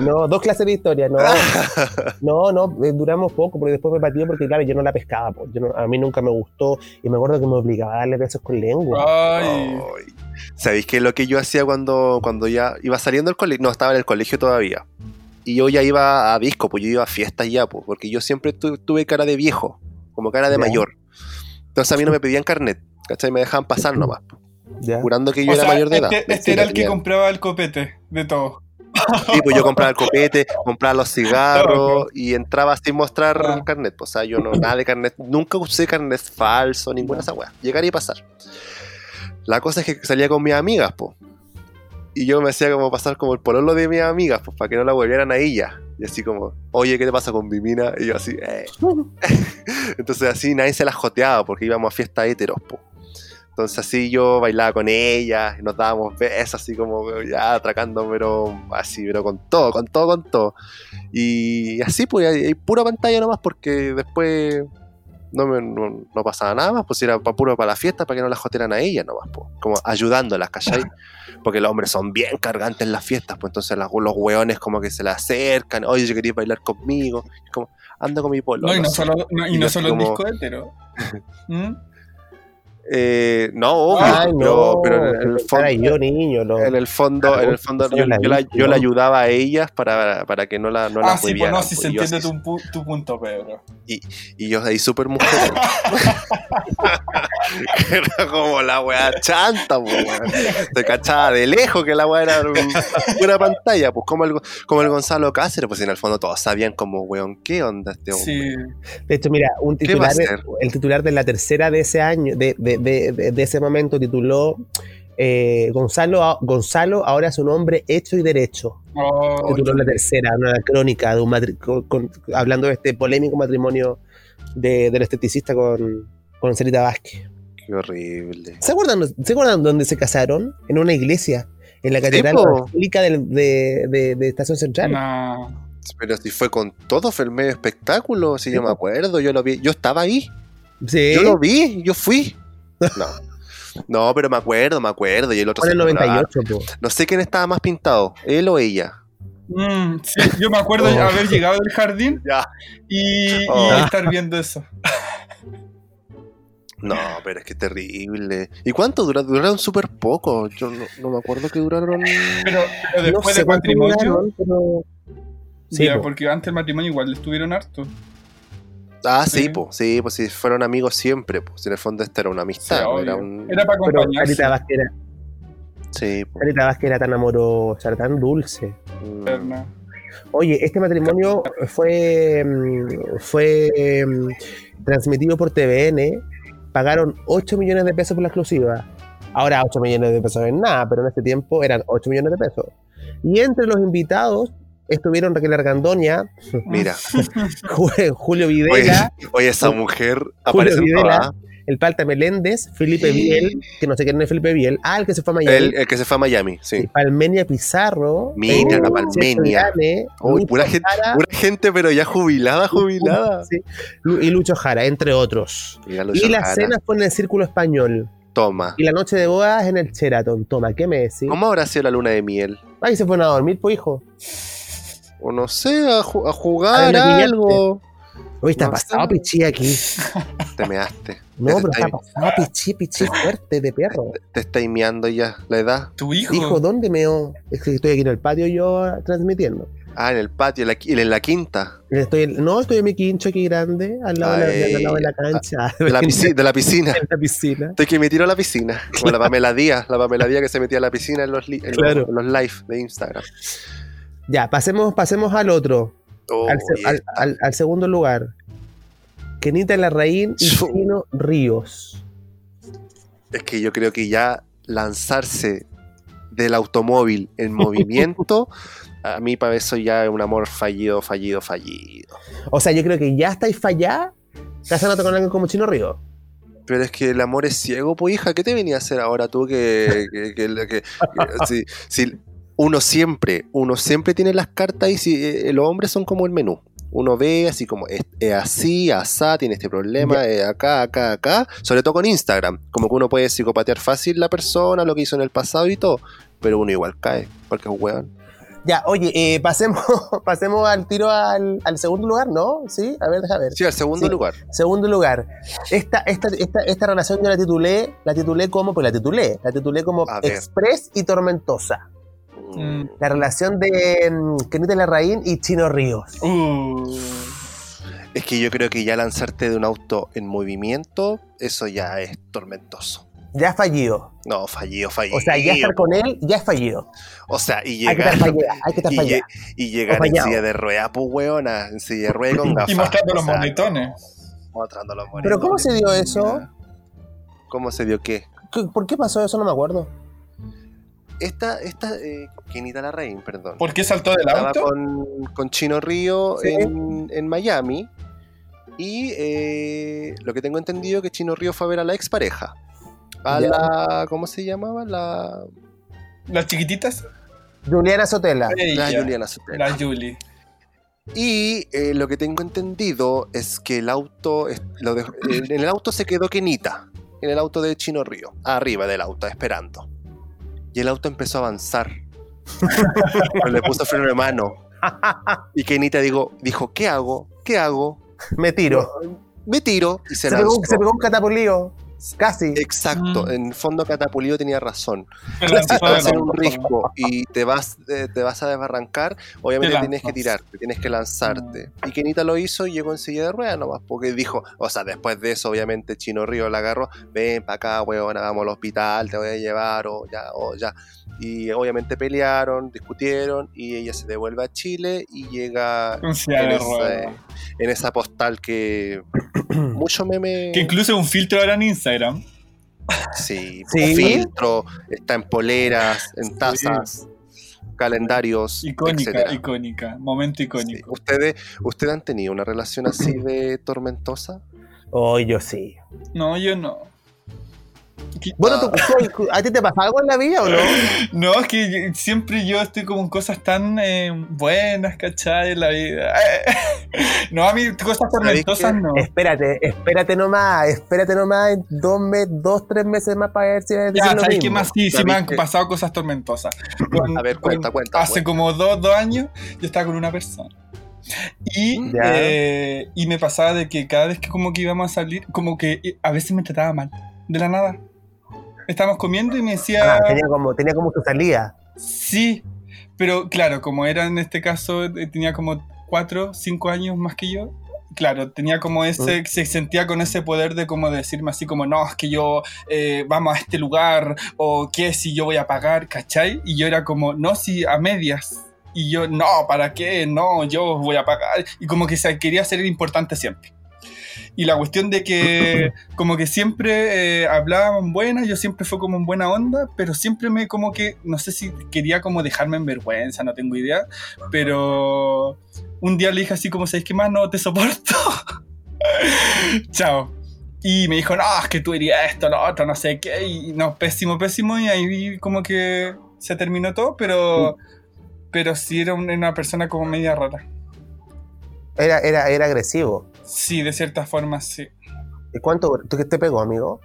No, dos clases de historia, no. No, no, eh, duramos poco, porque después me pateó porque, claro, yo no la pescaba, po. Yo no- a mí nunca me gustó, y me acuerdo que me obligaba a darle besos con lengua. Ay. Ay. ¿Sabéis qué es lo que yo hacía cuando, cuando ya iba saliendo del colegio? No, estaba en el colegio todavía. Y yo ya iba a disco, pues yo iba a fiestas ya, pues, porque yo siempre tu- tuve cara de viejo, como cara de Ya. mayor. Entonces a mí no me pedían carnet, ¿cachai? Me dejaban pasar nomás, ¿ya? jurando que yo O era sea, mayor de edad. Este, este Sí, era el que compraba el copete de todo. Sí, pues yo compraba el copete, compraba los cigarros y entraba sin mostrar Ah. carnet. pues, O sea, yo no, nada de carnet, nunca usé carnet falso, ninguna de esas weas. Llegar y pasar. La cosa es que salía con mis amigas, pues. Y yo me hacía como pasar como el pololo de mis amigas, pues, para que no la volvieran a ella. Y así como, oye, ¿qué te pasa con mi mina? Y yo así, eh. Entonces así nadie se la joteaba porque íbamos a fiestas heteros, pues. Entonces así yo bailaba con ella, nos dábamos besos así como ya atracando, pero así, pero con todo, con todo, con todo. Y así pues, hay, hay pura pantalla nomás porque después no, me, no, no pasaba nada más, pues era pa- puro para la fiesta, para que no la joteran a ella nomás, pues, como ayudándolas, ¿cachai? Porque los hombres son bien cargantes en las fiestas, pues entonces las- los hueones como que se le acercan, oye, yo quería bailar conmigo, como, ando con mi polo. No, y no solo, no, y no solo como- el disco hetero. ¿Mm? Eh, no, obvio, Ay, no, pero, pero en el fondo, yo, niño, no. en el fondo, en el fondo yo, la yo la, yo la ayudaba a ellas para, para que no la no Ah, la sí, pues no, sí pues, se y yo entiende así- tu, tu punto, Pedro. Y yo ahí súper mujer. era como la weá chanta, pues. Se cachaba de lejos que la weá era un- una pantalla, pues como el, como el Gonzalo Cáceres, pues en el fondo todos sabían como, weón, ¿qué onda este hombre? Sí. De hecho, mira, un ¿Qué va a titular, el titular de la tercera de ese año, de, de, de, de- de ese momento, tituló eh, Gonzalo, Gonzalo ahora es un hombre hecho y derecho. Oh, tituló la tercera, una crónica de un matri- con- con- hablando de este polémico matrimonio de, del esteticista con, con Celita Vázquez. Qué horrible. ¿Se acuerdan, ¿Se acuerdan dónde se casaron? En una iglesia, en la catedral del- de, de, de Estación Central. no. Pero si fue con todo, fue el medio espectáculo, si Sí, yo me acuerdo, yo lo vi, yo estaba ahí, Sí, yo lo vi, yo fui. No. No, pero me acuerdo, me acuerdo. Y el otro fue en el se colgaba. 98, po. No sé quién estaba más pintado, él o ella. Mm, sí, yo me acuerdo de Oh. haber llegado del jardín y, y Oh. estar viendo eso. No, pero es que terrible. ¿Y cuánto duraron? Duraron súper poco. Yo no, no me acuerdo que duraron. Pero, pero después no sé del cuánto matrimonio, duraron, pero... Sí, ya, po. porque antes del matrimonio igual estuvieron harto. Ah, sí, Sí. pues, sí, pues sí, fueron amigos siempre, pues en el fondo esta era una amistad, Sí, era un... Era para pero acompañarse. Carita Vázquez era, Sí, pues. Carita Vázquez era tan amorosa, era tan dulce. mm. Oye, este matrimonio fue, mm, fue mm, transmitido por TVN. Pagaron 8 millones de pesos por la exclusiva. Ahora 8 millones de pesos es nada, pero en ese tiempo eran 8 millones de pesos. Y entre los invitados estuvieron Raquel Argandoña, Mira, Ju- Julio Videla, oye, esa mujer aparece en Videla, el Palta Meléndez, Felipe Biel, que no sé quién es Felipe Biel, ah, el que se fue a Miami. El, el que se fue a Miami, y sí. Palmenia Pizarro. Mira, eh, la Palmenia. Pura gente, pura gente, pero ya jubilada, jubilada. sí, y Lucho Jara, entre otros. Mira, Lucho Y la Jara. cena fue en el Círculo Español. Toma. Y la noche de bodas en el Sheraton. Toma, ¿qué me decís? ¿Cómo habrá sido la luna de miel? Ahí se fueron a dormir, pues, hijo. O no sé, a, ju- a jugar A algo. Hoy está No pasado sé. pichí aquí. Te measte. No, Te pero está- está pasado pichí, pichí fuerte de perro. Te está meando ya la edad. Tu hijo. Hijo, ¿dónde meo? Es que estoy aquí en el patio yo ah, transmitiendo. Ah, en el patio, en la, en la quinta. Estoy, no, estoy en mi quincho aquí grande, al lado, de, la, Ay, al lado de la cancha. De la, pisci- de la piscina. La piscina. Estoy que me tiro a la piscina. Como la Pamela Díaz, la Pamela Díaz que se metía a la piscina en los, Claro. en los live de Instagram. Ya, pasemos, pasemos al otro, Oh, al, se- y al- esta. al- al segundo lugar. Kenita Larraín y. Chino Ríos. Es que yo creo que ya lanzarse del automóvil en movimiento, a mí para eso ya es un amor fallido, fallido, fallido. O sea, yo creo que ya estáis falladas casándote con alguien como Chino Ríos. Pero es que el amor es ciego, pues hija, ¿qué te venía a hacer ahora tú que, que- que- que- que- si, si uno siempre, uno siempre tiene las cartas y si eh, los hombres son como el menú. Uno ve así como es, es así, asá, tiene este problema, eh, acá, acá, acá, sobre todo con Instagram, como que uno puede psicopatear fácil la persona, lo que hizo en el pasado y todo, pero uno igual cae, porque es un weón. Ya, oye, eh, pasemos, pasemos al tiro al, al segundo lugar, ¿no? Sí, a ver, deja ver. Sí, al segundo Sí. lugar. Segundo lugar. Esta, esta, esta, esta relación yo la titulé, la titulé como, pues la titulé, la titulé como. Express y Tormentosa. Mm. La relación de mm, Kenita Larraín y Chino Ríos. Uh, Es que yo creo que ya lanzarte de un auto en movimiento, eso ya es tormentoso. Ya fallido. No, fallido, fallido. O sea, ya estar con él ya es fallido. O sea, y Hay que llegar, estar hay que estar y, y llegar O en silla de rueda, pues weona, en silla de rueda con gafas. y mostrando o los sea, monetones. Mostrando los monetones. Pero ¿cómo se dio eso? ¿Cómo se dio? ¿Qué- ¿Por qué pasó eso? No me acuerdo. Esta, esta, eh, Kenita Larraín, perdón. ¿Por qué saltó del Estaba auto? con, con Chino Río Sí. en, en Miami. Y eh, lo que tengo entendido que Chino Río fue a ver a la expareja. A Ya. la. ¿Cómo se llamaba? La. ¿Las chiquititas? Juliana Sotela. La Juliana Sotelo. La Julie. Y eh, lo que tengo entendido es que el auto, es- lo dejó- en el auto se quedó Kenita, en el auto de Chino Río, arriba del auto, esperando. Y el auto empezó a avanzar. Pero le puso freno de mano. Y Kenita digo, dijo, ¿qué hago? ¿Qué hago? Me tiro. Me tiro y se, Se pegó, se pegó un catapulío. Casi. Exacto, Mm. en fondo Catapulido tenía razón. Si estás en un risco y te vas, eh, te vas a desbarrancar, obviamente Te tienes que tirarte, tienes que lanzarte. Y Kenita lo hizo y llegó en silla de ruedas nomás, porque dijo, o sea, después de eso, obviamente Chino Río la agarró, ven para acá, weón, vamos al hospital, te voy a llevar, o ya, o ya. Y obviamente pelearon, discutieron, y ella se devuelve a Chile y llega en, esa, en esa postal que mucho meme. Que incluso es un filtro ahora en Instagram. Sí, Sí. filtro, está en poleras, en Sí. tazas, calendarios, Icónica, etcétera. icónica. Momento Sí. icónico. ¿Ustedes, ¿Ustedes han tenido una relación así de tormentosa? Oh, yo sí. No, yo no. Bueno, ¿tú- tú- ¿a ti te pasa algo en la vida o no? No, es que yo- siempre yo estoy como en cosas tan eh, buenas, ¿cachai? En la vida. No, a mí cosas tormentosas no. Espérate, espérate nomás, espérate nomás en dos, mes, dos tres meses más para ver si vas a decir Ya, lo ¿sabes qué mismo. más? Sí, sí ¿Sabes me han pasado cosas tormentosas. Con- A ver, con- cuenta, cuenta, Hace cuenta. como dos, dos años yo estaba con una persona. Y, eh, y me pasaba de que cada vez que como que íbamos a salir, como que eh, a veces me trataba mal, de la nada. Estábamos comiendo y me decía... Ah, tenía como, tenía como su salida. Sí, pero claro, como era en este caso, eh, tenía como cuatro, cinco años más que yo. Claro, tenía como ese, se sentía con ese poder de como decirme así como, no, es que yo eh, vamos a este lugar, o qué si yo voy a pagar, ¿cachai? Y yo era como, no, si a medias. Y yo, no, ¿para qué? No, yo voy a pagar. Y como que se quería ser importante siempre. Y la cuestión de que como que siempre eh, hablaban buenas, yo siempre fue como en buena onda, pero siempre me como que, no sé si quería como dejarme en vergüenza, no tengo idea, pero un día le dije así como, ¿sabes qué más? No te soporto. Chao. Y me dijo, no, es que tú irías esto, lo otro, no sé qué, y no, pésimo, pésimo, y ahí como que se terminó todo, pero, pero sí era un- una persona como media rara. Era, era, era agresivo. Sí, de cierta forma, sí. ¿Y cuánto tú que te pegó, amigo?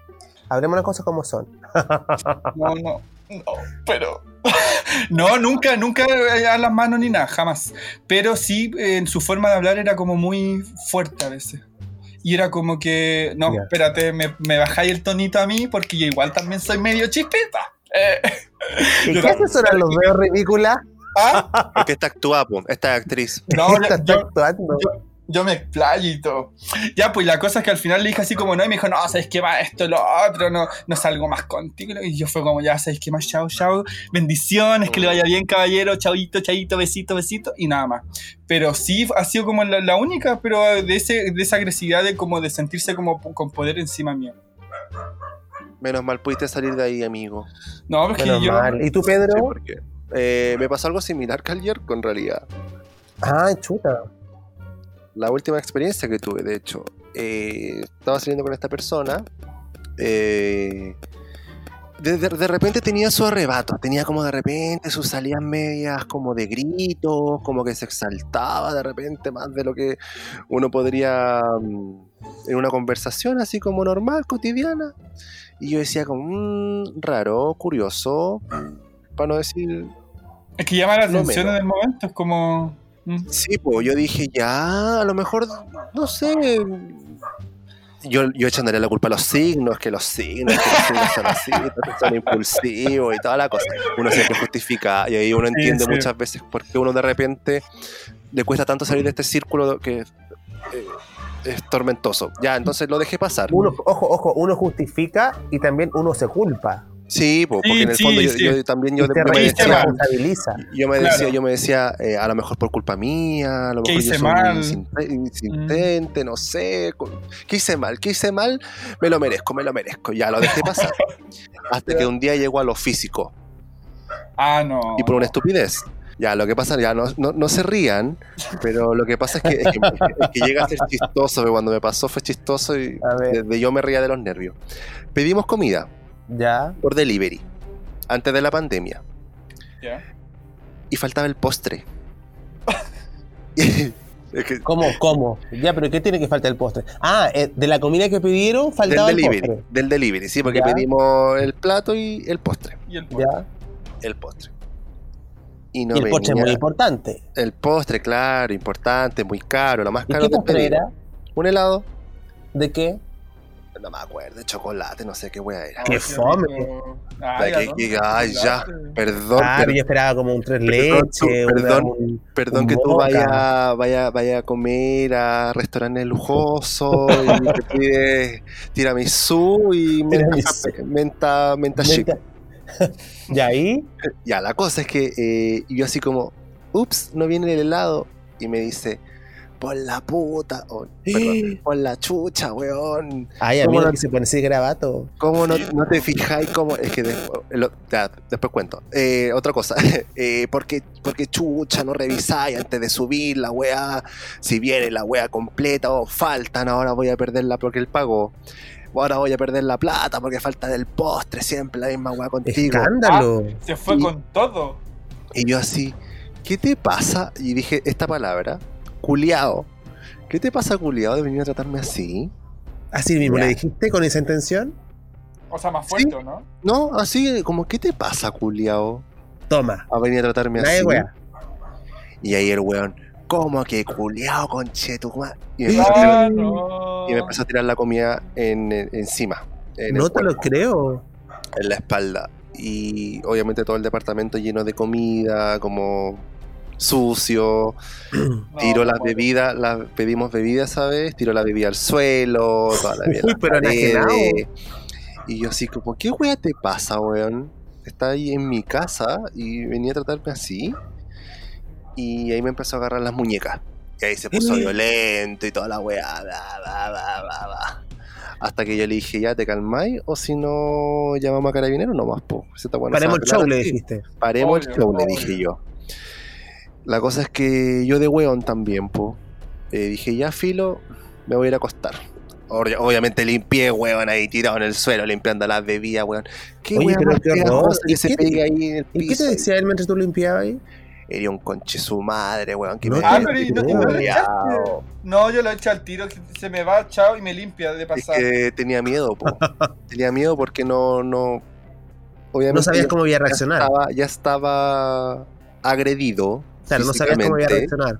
Hablemos las cosas como son. No, no, no, pero. No, nunca, nunca a las manos ni nada, jamás. Pero sí, en su forma de hablar era como muy fuerte a veces. Y era como que, no, espérate, me, me bajáis el tonito a mí porque yo igual también soy medio chispita. Eh, ¿Y qué asesoran los veo ridículas? ah, Porque esta actúa, esta es actriz. no, Esta yo, está yo, actuando. yo- yo me explayo y todo. Ya, pues la cosa es que al final le dije así como no, y me dijo, no, ¿sabes qué más? Esto, lo otro, no, no salgo más contigo. Y yo fue como, ya, ¿sabes qué más? Chao, chao. Bendiciones, que le vaya bien, caballero. Chauito, chaito, besito, besito. Y nada más. Pero sí, ha sido como la, la única, pero de, ese, de esa agresividad de como de sentirse como con poder encima mío. Menos mal pudiste salir de ahí, amigo. No, porque Menos yo... mal. ¿Y tú, Pedro? Sí, porque eh, me pasó algo similar que ayer, con realidad. Ah, chuta. La última experiencia que tuve, de hecho, eh, estaba saliendo con esta persona. eh, de, de- de repente tenía su arrebato, tenía como de repente sus salidas medias como de gritos, como que se exaltaba de repente más de lo que uno podría mm, en una conversación así como normal, cotidiana. Y yo decía como, "Mm, raro, curioso, para no decir Es que llama la atención menos. en el momento, es como... Sí, pues yo dije, ya, a lo mejor, no sé. Yo, yo echándole la culpa a los signos, que los signos, que los signos son así, que son impulsivos y toda la cosa. Uno siempre justifica y ahí uno Sí, entiende sí. muchas veces por qué uno de repente le cuesta tanto salir de este círculo que eh, es tormentoso. Ya, entonces lo dejé pasar. Uno, ojo, ojo, uno justifica y también uno se culpa. Sí, porque Sí, en el sí, fondo yo, sí. yo también yo me decía, yo me Claro. decía, yo me decía, eh, a lo mejor por culpa mía, a lo ¿Qué mejor yo soy mal? insinte- insistente, no sé, ¿qué hice mal? ¿Qué hice mal? Me lo merezco, me lo merezco. Ya lo dejé pasar. Hasta que un día llegó a lo físico Ah, no. y por una estupidez. Ya, lo que pasa, ya no, no, no se rían, pero lo que pasa es que, es que, es que llega a ser chistoso, cuando me pasó fue chistoso y desde yo me ría de los nervios. Pedimos comida ya. por delivery, antes de la pandemia. Ya. y faltaba el postre. Es que- ¿Cómo? ¿Cómo? Ya, pero ¿qué tiene que faltar el postre? Ah, eh, de la comida que pidieron del faltaba el delivery, postre. del delivery, sí, porque Ya. pedimos el plato y el postre. Y el postre. Ya. El postre. Y no y el postre es muy importante. El postre, claro, importante, muy caro, lo más ¿Y caro qué del postre era? Un helado ¿De qué? No me acuerdo, de chocolate, no sé qué wea era. Qué fome. Ay, Ya, que- ¿a que- dónde? ay, ya. Perdón, Ah, pero yo esperaba como un tres Perdón, leches, perdón. un- perdón un que tú vayas vaya, vaya a comer a restaurantes lujosos y te pides tiramisú y menta, Tiramisú. menta, menta chic. Menta- Y ahí, Ya, la cosa es que eh, yo así como, ups, no viene el helado. Y me dice, por la puta, o, perdón, por la chucha, weón. ay, ¿Cómo amigo, no- que se pone ese grabato. ¿Cómo no, no te fijáis cómo? Es que después, lo- ya, después cuento. Eh, otra cosa, eh, porque, porque chucha no revisáis antes de subir la weá, si viene la weá completa o faltan, ahora voy a perderla porque él pagó. Ahora voy a perder la plata porque falta del postre, siempre la misma weá contigo. Escándalo. Se fue Y- con todo. Y yo así, ¿qué te pasa? Y dije esta palabra, culiao. ¿Qué te pasa, culiao, de venir a tratarme así? Así mismo le dijiste con esa intención. O sea, más Sí. fuerte, ¿no? No, así como, ¿qué te pasa, culiao? Toma. A venir a tratarme Nadie así. wea. Y ahí el weón, ¿cómo que culiao, conchetumá? Y me, Ah, no. y me empezó a tirar la comida en, en- encima. en No te lo creo. En la espalda. Y obviamente todo el departamento lleno de comida, como sucio. No, Tiró no las bebidas, las pedimos bebidas, ¿sabes? Tiró la bebida al suelo, toda la Uy, pero paredes. Y yo así como, ¿qué wea te pasa, weón? Está ahí en mi casa y venía a tratarme así. Y ahí me empezó a agarrar las muñecas. Y ahí se puso Mm. violento y toda la weá. bla, bla, bla, bla, bla. Hasta que yo le dije, ya te calmáis, o si no llamamos a carabineros nomás, po. Paremos el show, le dijiste. Paremos el show, le dije yo. La cosa es que yo de weón también, po. eh, dije, ya filo, me voy a ir a acostar. Obvia- Obviamente limpié, weón, ahí tirado en el suelo, limpiando las bebidas, weón. ¿Qué Oye, weón pero más qué horror. pegajosa ¿Y que se qué te- pegue ahí en el ¿Y qué piso? te decía él mientras tú limpiabas ahí? Era un conche su madre, weón, que No me Ah, pero y no, y no le echaste. No, yo lo eché al tiro, que se me va, chao, y me limpia de Es pasar. que tenía miedo, po. tenía miedo porque no, no... Obviamente No sabías ya- cómo iba a ya reaccionar. estaba, ya estaba agredido. Claro, no sabías cómo iba a reaccionar.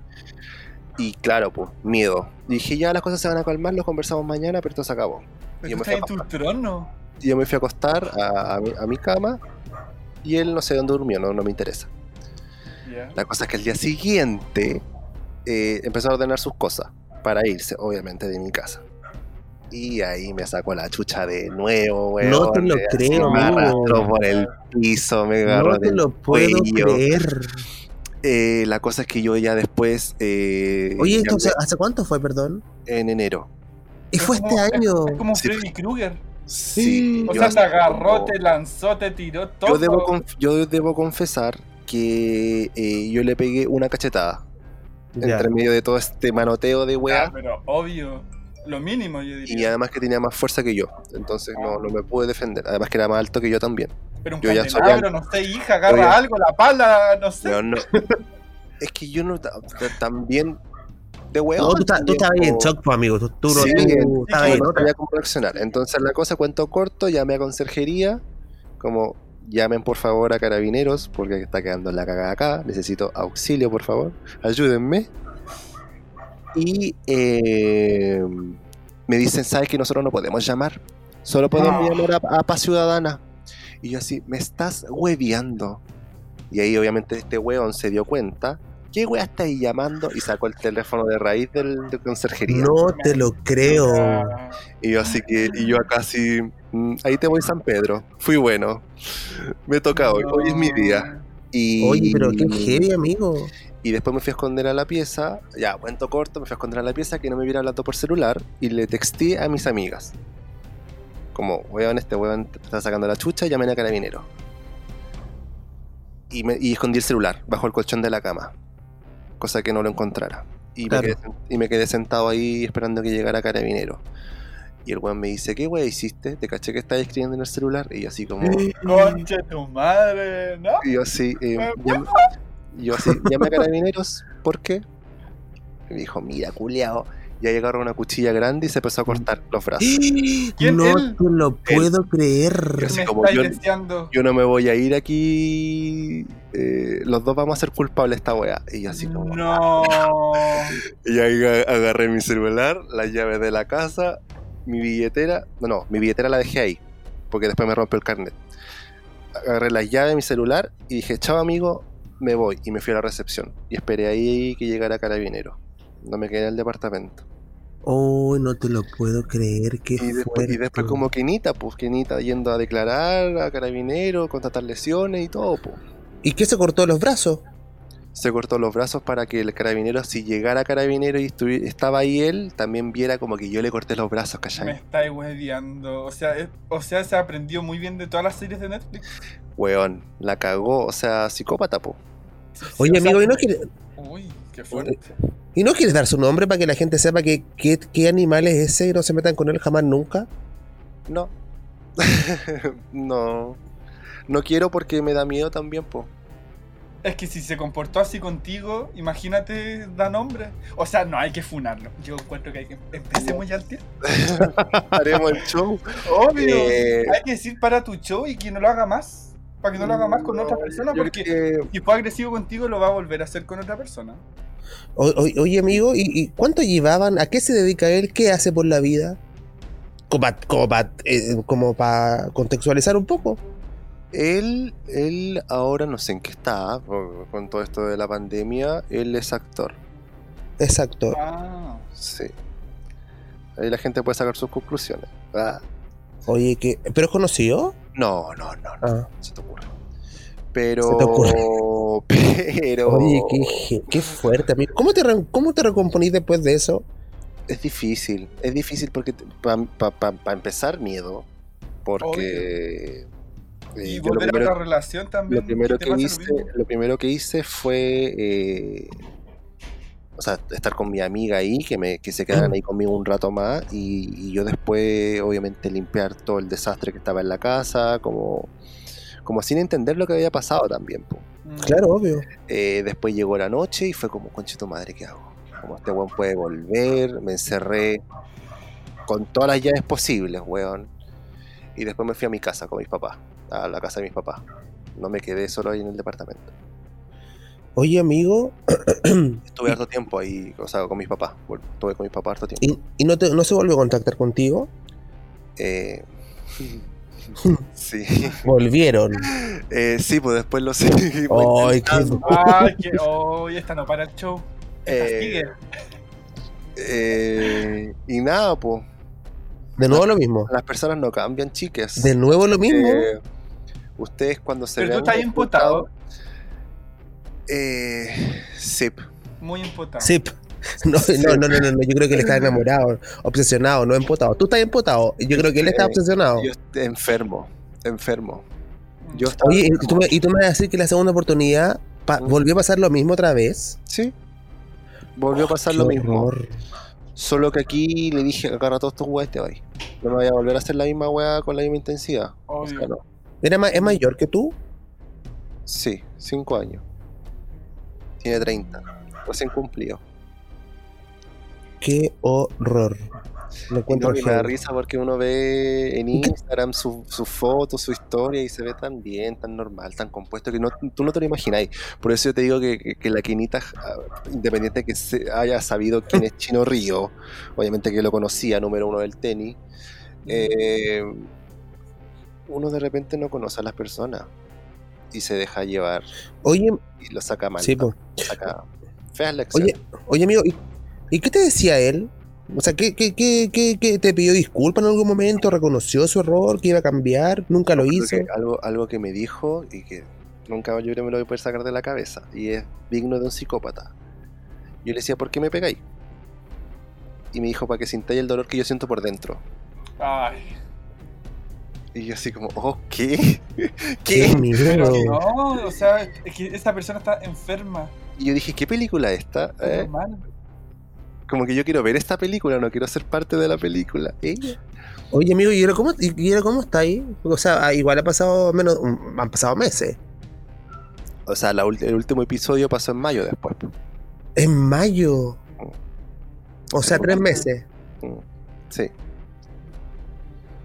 Y claro, pues, miedo. Dije, ya las cosas se van a calmar, lo conversamos mañana, pero esto se acabó. Pero yo tú me fui estás en tu trono. Y yo me fui a acostar a, a mi, a mi cama y él no sé dónde durmió, no, no me interesa. La cosa es que el día siguiente eh, empezó a ordenar sus cosas para irse, obviamente, de mi casa. Y ahí me sacó la chucha de nuevo, weón. No te lo creo, Me arrastró por el piso, me agarró No te del lo puedo cuello. creer. Eh, la cosa es que yo ya después... eh, Oye, ya ¿esto hace, cuánto fue, perdón? en enero. Y fue Es este como- año. Es como Sí. Freddy Krueger. Sí, O yo sea, te agarró, como- te lanzó, te tiró todo. Yo debo, conf- yo debo confesar que eh, yo le pegué una cachetada Ya. entre medio de todo este manoteo de Ah, weá pero obvio. Lo mínimo, yo diría. y además que tenía más fuerza que yo. Entonces no, no me pude defender. Además que era más alto que yo también. pero un yo ya soy no sé, hija, agarra ya- algo, la pala, no sé. No. es que yo no. ta- ta- También. De weón. No, tú, estás- tú también, estabas ahí en shock, pues, amigo. Tú, tú, Sí, tú en- estabas ahí en no sabía cómo reaccionar. Entonces la cosa, cuento corto, llamé a conserjería, como llamen por favor a carabineros, porque está quedando la cagada acá, necesito auxilio por favor, ayúdenme. Y eh, me dicen, ¿sabes que nosotros no podemos llamar? Solo podemos No. llamar a, a Paz Ciudadana. Y yo así, me estás hueveando. Y ahí obviamente este weón se dio cuenta. ¿Qué wea está ahí llamando? Y sacó el teléfono de raíz del, de conserjería. No te lo creo. Y yo así que, y yo acá así, mm, ahí te voy San Pedro, fui bueno, me toca hoy, hoy es mi día. Y, Oye, pero qué heavy, amigo. Y después me fui a esconder a la pieza, ya, cuento corto, me fui a esconder a la pieza que no me viera hablando por celular y le texté a mis amigas. Como, weón, este weón te está sacando la chucha, llamen a carabinero. Y, me, y escondí el celular bajo el colchón de la cama, cosa que no lo encontrara. Y, Claro. me, quedé, y me quedé sentado ahí esperando que llegara carabinero. Y el weón me dice, ¿qué weón hiciste? Te caché que estabas escribiendo en el celular. Y yo así como... Conche tu madre, ¿no? Y yo así, eh, yo así, llamé a carabineros, ¿por qué? Y me dijo, mira, culiao. Y ahí agarró una cuchilla grande y se empezó a cortar los brazos. ¿Quién, No él? te lo puedo creer. Así Me como yo-. Yo no me voy a ir aquí. eh, los dos vamos a ser culpables de esta wea. Y yo así como. No. Y ahí a- agarré mi celular, las llaves de la casa mi billetera, no, no, mi billetera la dejé ahí, porque después me rompió el carnet. Agarré las llaves de mi celular y dije, chao amigo, me voy. Y me fui a la recepción. Y esperé ahí que llegara Carabinero. No me quedé en el departamento. Oh, no te lo puedo creer. Qué Y después, y después como Kenita, pues Kenita yendo a declarar a Carabinero, contratar lesiones y todo, pues. ¿Y qué se cortó los brazos? se cortó los brazos para que el carabinero, si llegara carabinero y estaba ahí él, también viera como que yo le corté los brazos, Me ¿cachai? estáis hueveando. O sea, es- o sea, se aprendió muy bien de todas las series de Netflix. Weón, la cagó, o sea, psicópata, po. Oye, O sea, amigo, ¿y no, quieres, Uy, qué fuerte. ¿y no quieres dar su nombre para que la gente sepa que, que- qué animal es ese y no se metan con él jamás nunca? No. no. No quiero porque me da miedo también, po. Es que si se comportó así contigo, imagínate, da nombre. O sea, no hay que funarlo. Yo encuentro que hay que empecemos ya al tiro. Haremos el show. Obvio. Eh, Hay que decir para tu show y que no lo haga más. Para que no lo haga más con otra persona. Porque que- si fue agresivo contigo, lo va a volver a hacer con otra persona. O- o- oye, amigo, ¿y, y cuánto llevaban? ¿A qué se dedica él? ¿Qué hace por la vida? Como para como pa, eh, como contextualizar un poco. Él, él ahora no sé en qué está, con todo esto de la pandemia, él es actor. Exacto. Ah. Sí. Ahí la gente puede sacar sus conclusiones. Ah, Oye, que ¿pero es conocido? no, no, no, no, Ah. se te ocurre. Pero. Se te Pero. Oye, qué, qué fuerte, amigo. ¿Cómo te, ¿Cómo te recomponís después de eso? Es difícil. Es difícil porque, para empezar, miedo. Porque. eh, Y volver a la relación también. lo primero te que hice lo primero que hice fue eh, o sea estar con mi amiga ahí que me que se quedaran ahí conmigo un rato más y, y yo después obviamente limpiar todo el desastre que estaba en la casa como como sin entender lo que había pasado también po. Mm. Claro, obvio. Eh, después llegó la noche y fue como conchito madre qué hago como este weón puede volver me encerré con todas las llaves posibles weón y después me fui a mi casa con mis papás a la casa de mis papás no me quedé solo ahí en el departamento Oye, amigo, Estuve harto tiempo ahí, o sea, con mis papás. Estuve con mis papás harto tiempo. ¿y, y no, te- no se volvió a contactar contigo? Eh, sí. Volvieron. Eh, sí, pues después lo seguimos Ay, qué. Ay, que hoy esta no para el show. Esta Eh, sigue. eh, y nada, pues. De nuevo lo mismo. Las personas no cambian, chiques. De nuevo lo mismo. Eh, ustedes cuando se Pero tú estás imputado. Eh, sí. Muy imputado. Sí. No, no, no, no, no, no, yo creo que él está enamorado, obsesionado, no empotado. Tú estás empotado, yo creo que él está Eh, obsesionado. Yo estoy enfermo. Enfermo. Yo estaba Oye, ¿y tú, me, y tú me vas a decir que la segunda oportunidad pa- Mm. volvió a pasar lo mismo otra vez? Sí. Volvió a pasar Qué lo mismo. horror. Solo que aquí le dije, agarra todos estos weas te vais. No me voy a volver a hacer la misma wea con la misma intensidad. O sea, no. ¿Era ma- ¿Es mayor que tú? Sí, 5 años. Tiene 30. Recién cumplido. Qué horror. Lo Y, encuentro no, me da risa porque uno ve en ¿Y qué- Instagram su, su foto, su historia y se ve tan bien, tan normal, tan compuesto que no, tú no te lo imagináis. Por eso yo te digo que, que- que la Quinita, ah, independiente de que se haya sabido quién es Chino Río, obviamente que lo conocía, número uno del tenis, eh, uno de repente no conoce a las personas y se deja llevar Oye, y lo saca mal, sí, po. saca feas lecciones. Oye, oye, amigo, ¿y, y qué te decía él? O sea, ¿qué, qué, qué, qué- qué- te pidió disculpas en algún momento? ¿Reconoció su error? ¿Que iba a cambiar? ¿Nunca lo hizo? que algo, algo que me dijo y que nunca yo creo que me lo voy a poder sacar de la cabeza y es digno de un psicópata. Yo le decía, ¿por qué me pegáis? Y me dijo, para que sintáis el dolor que yo siento por dentro. Ay. Y yo así como, oh, ¿qué? ¡Qué. Pero no, o sea, es que esta persona está enferma. Y yo dije, ¿qué película es esta? es eh? Como que yo quiero ver esta película, no quiero ser parte de la película. Oye, amigo, ¿y ahora cómo, y, ahora cómo está ahí? O sea, ah, igual ha pasado menos, mm, han pasado meses. O sea, la el último episodio pasó en mayo después. En mayo. O sea, tres meses. Mm, Sí.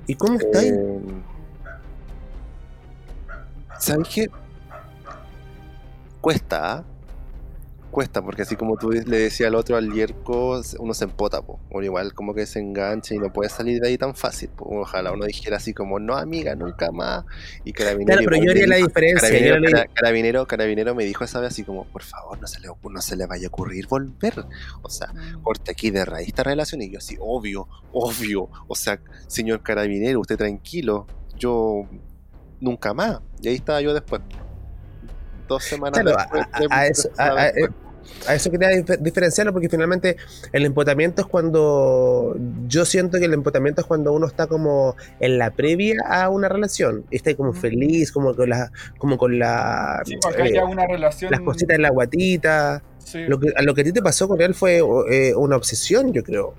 ¿Y cómo está ahí? Eh, ¿Sabes qué? Cuesta, ¿ah? Cuesta, porque así como tú le decías al otro, al yerco, uno se empota, po. Uno igual como que se engancha y no puede salir de ahí tan fácil. po. Ojalá uno dijera así como, no amiga, nunca más. Y carabinero, Claro, pero igual yo me haría la dijo- diferencia. carabinero, yo carabinero, carabinero me dijo esa vez así como, por favor, no se le, no se le vaya a ocurrir volver. O sea, corte aquí de raíz esta relación. Y yo así, obvio, obvio. O sea, señor carabinero, usted tranquilo. Yo nunca más. Y ahí estaba yo después. Dos semanas Claro, después. a- eso, a, semanas a- eso quería dif- diferenciarlo porque finalmente el empotamiento es cuando yo siento que el empotamiento es cuando uno está como en la previa a una relación y está como feliz como con la como con la Sí, eh, ya una relación. las cositas en la guatita Sí. lo que, a lo que a ti te pasó con él fue eh, una obsesión yo creo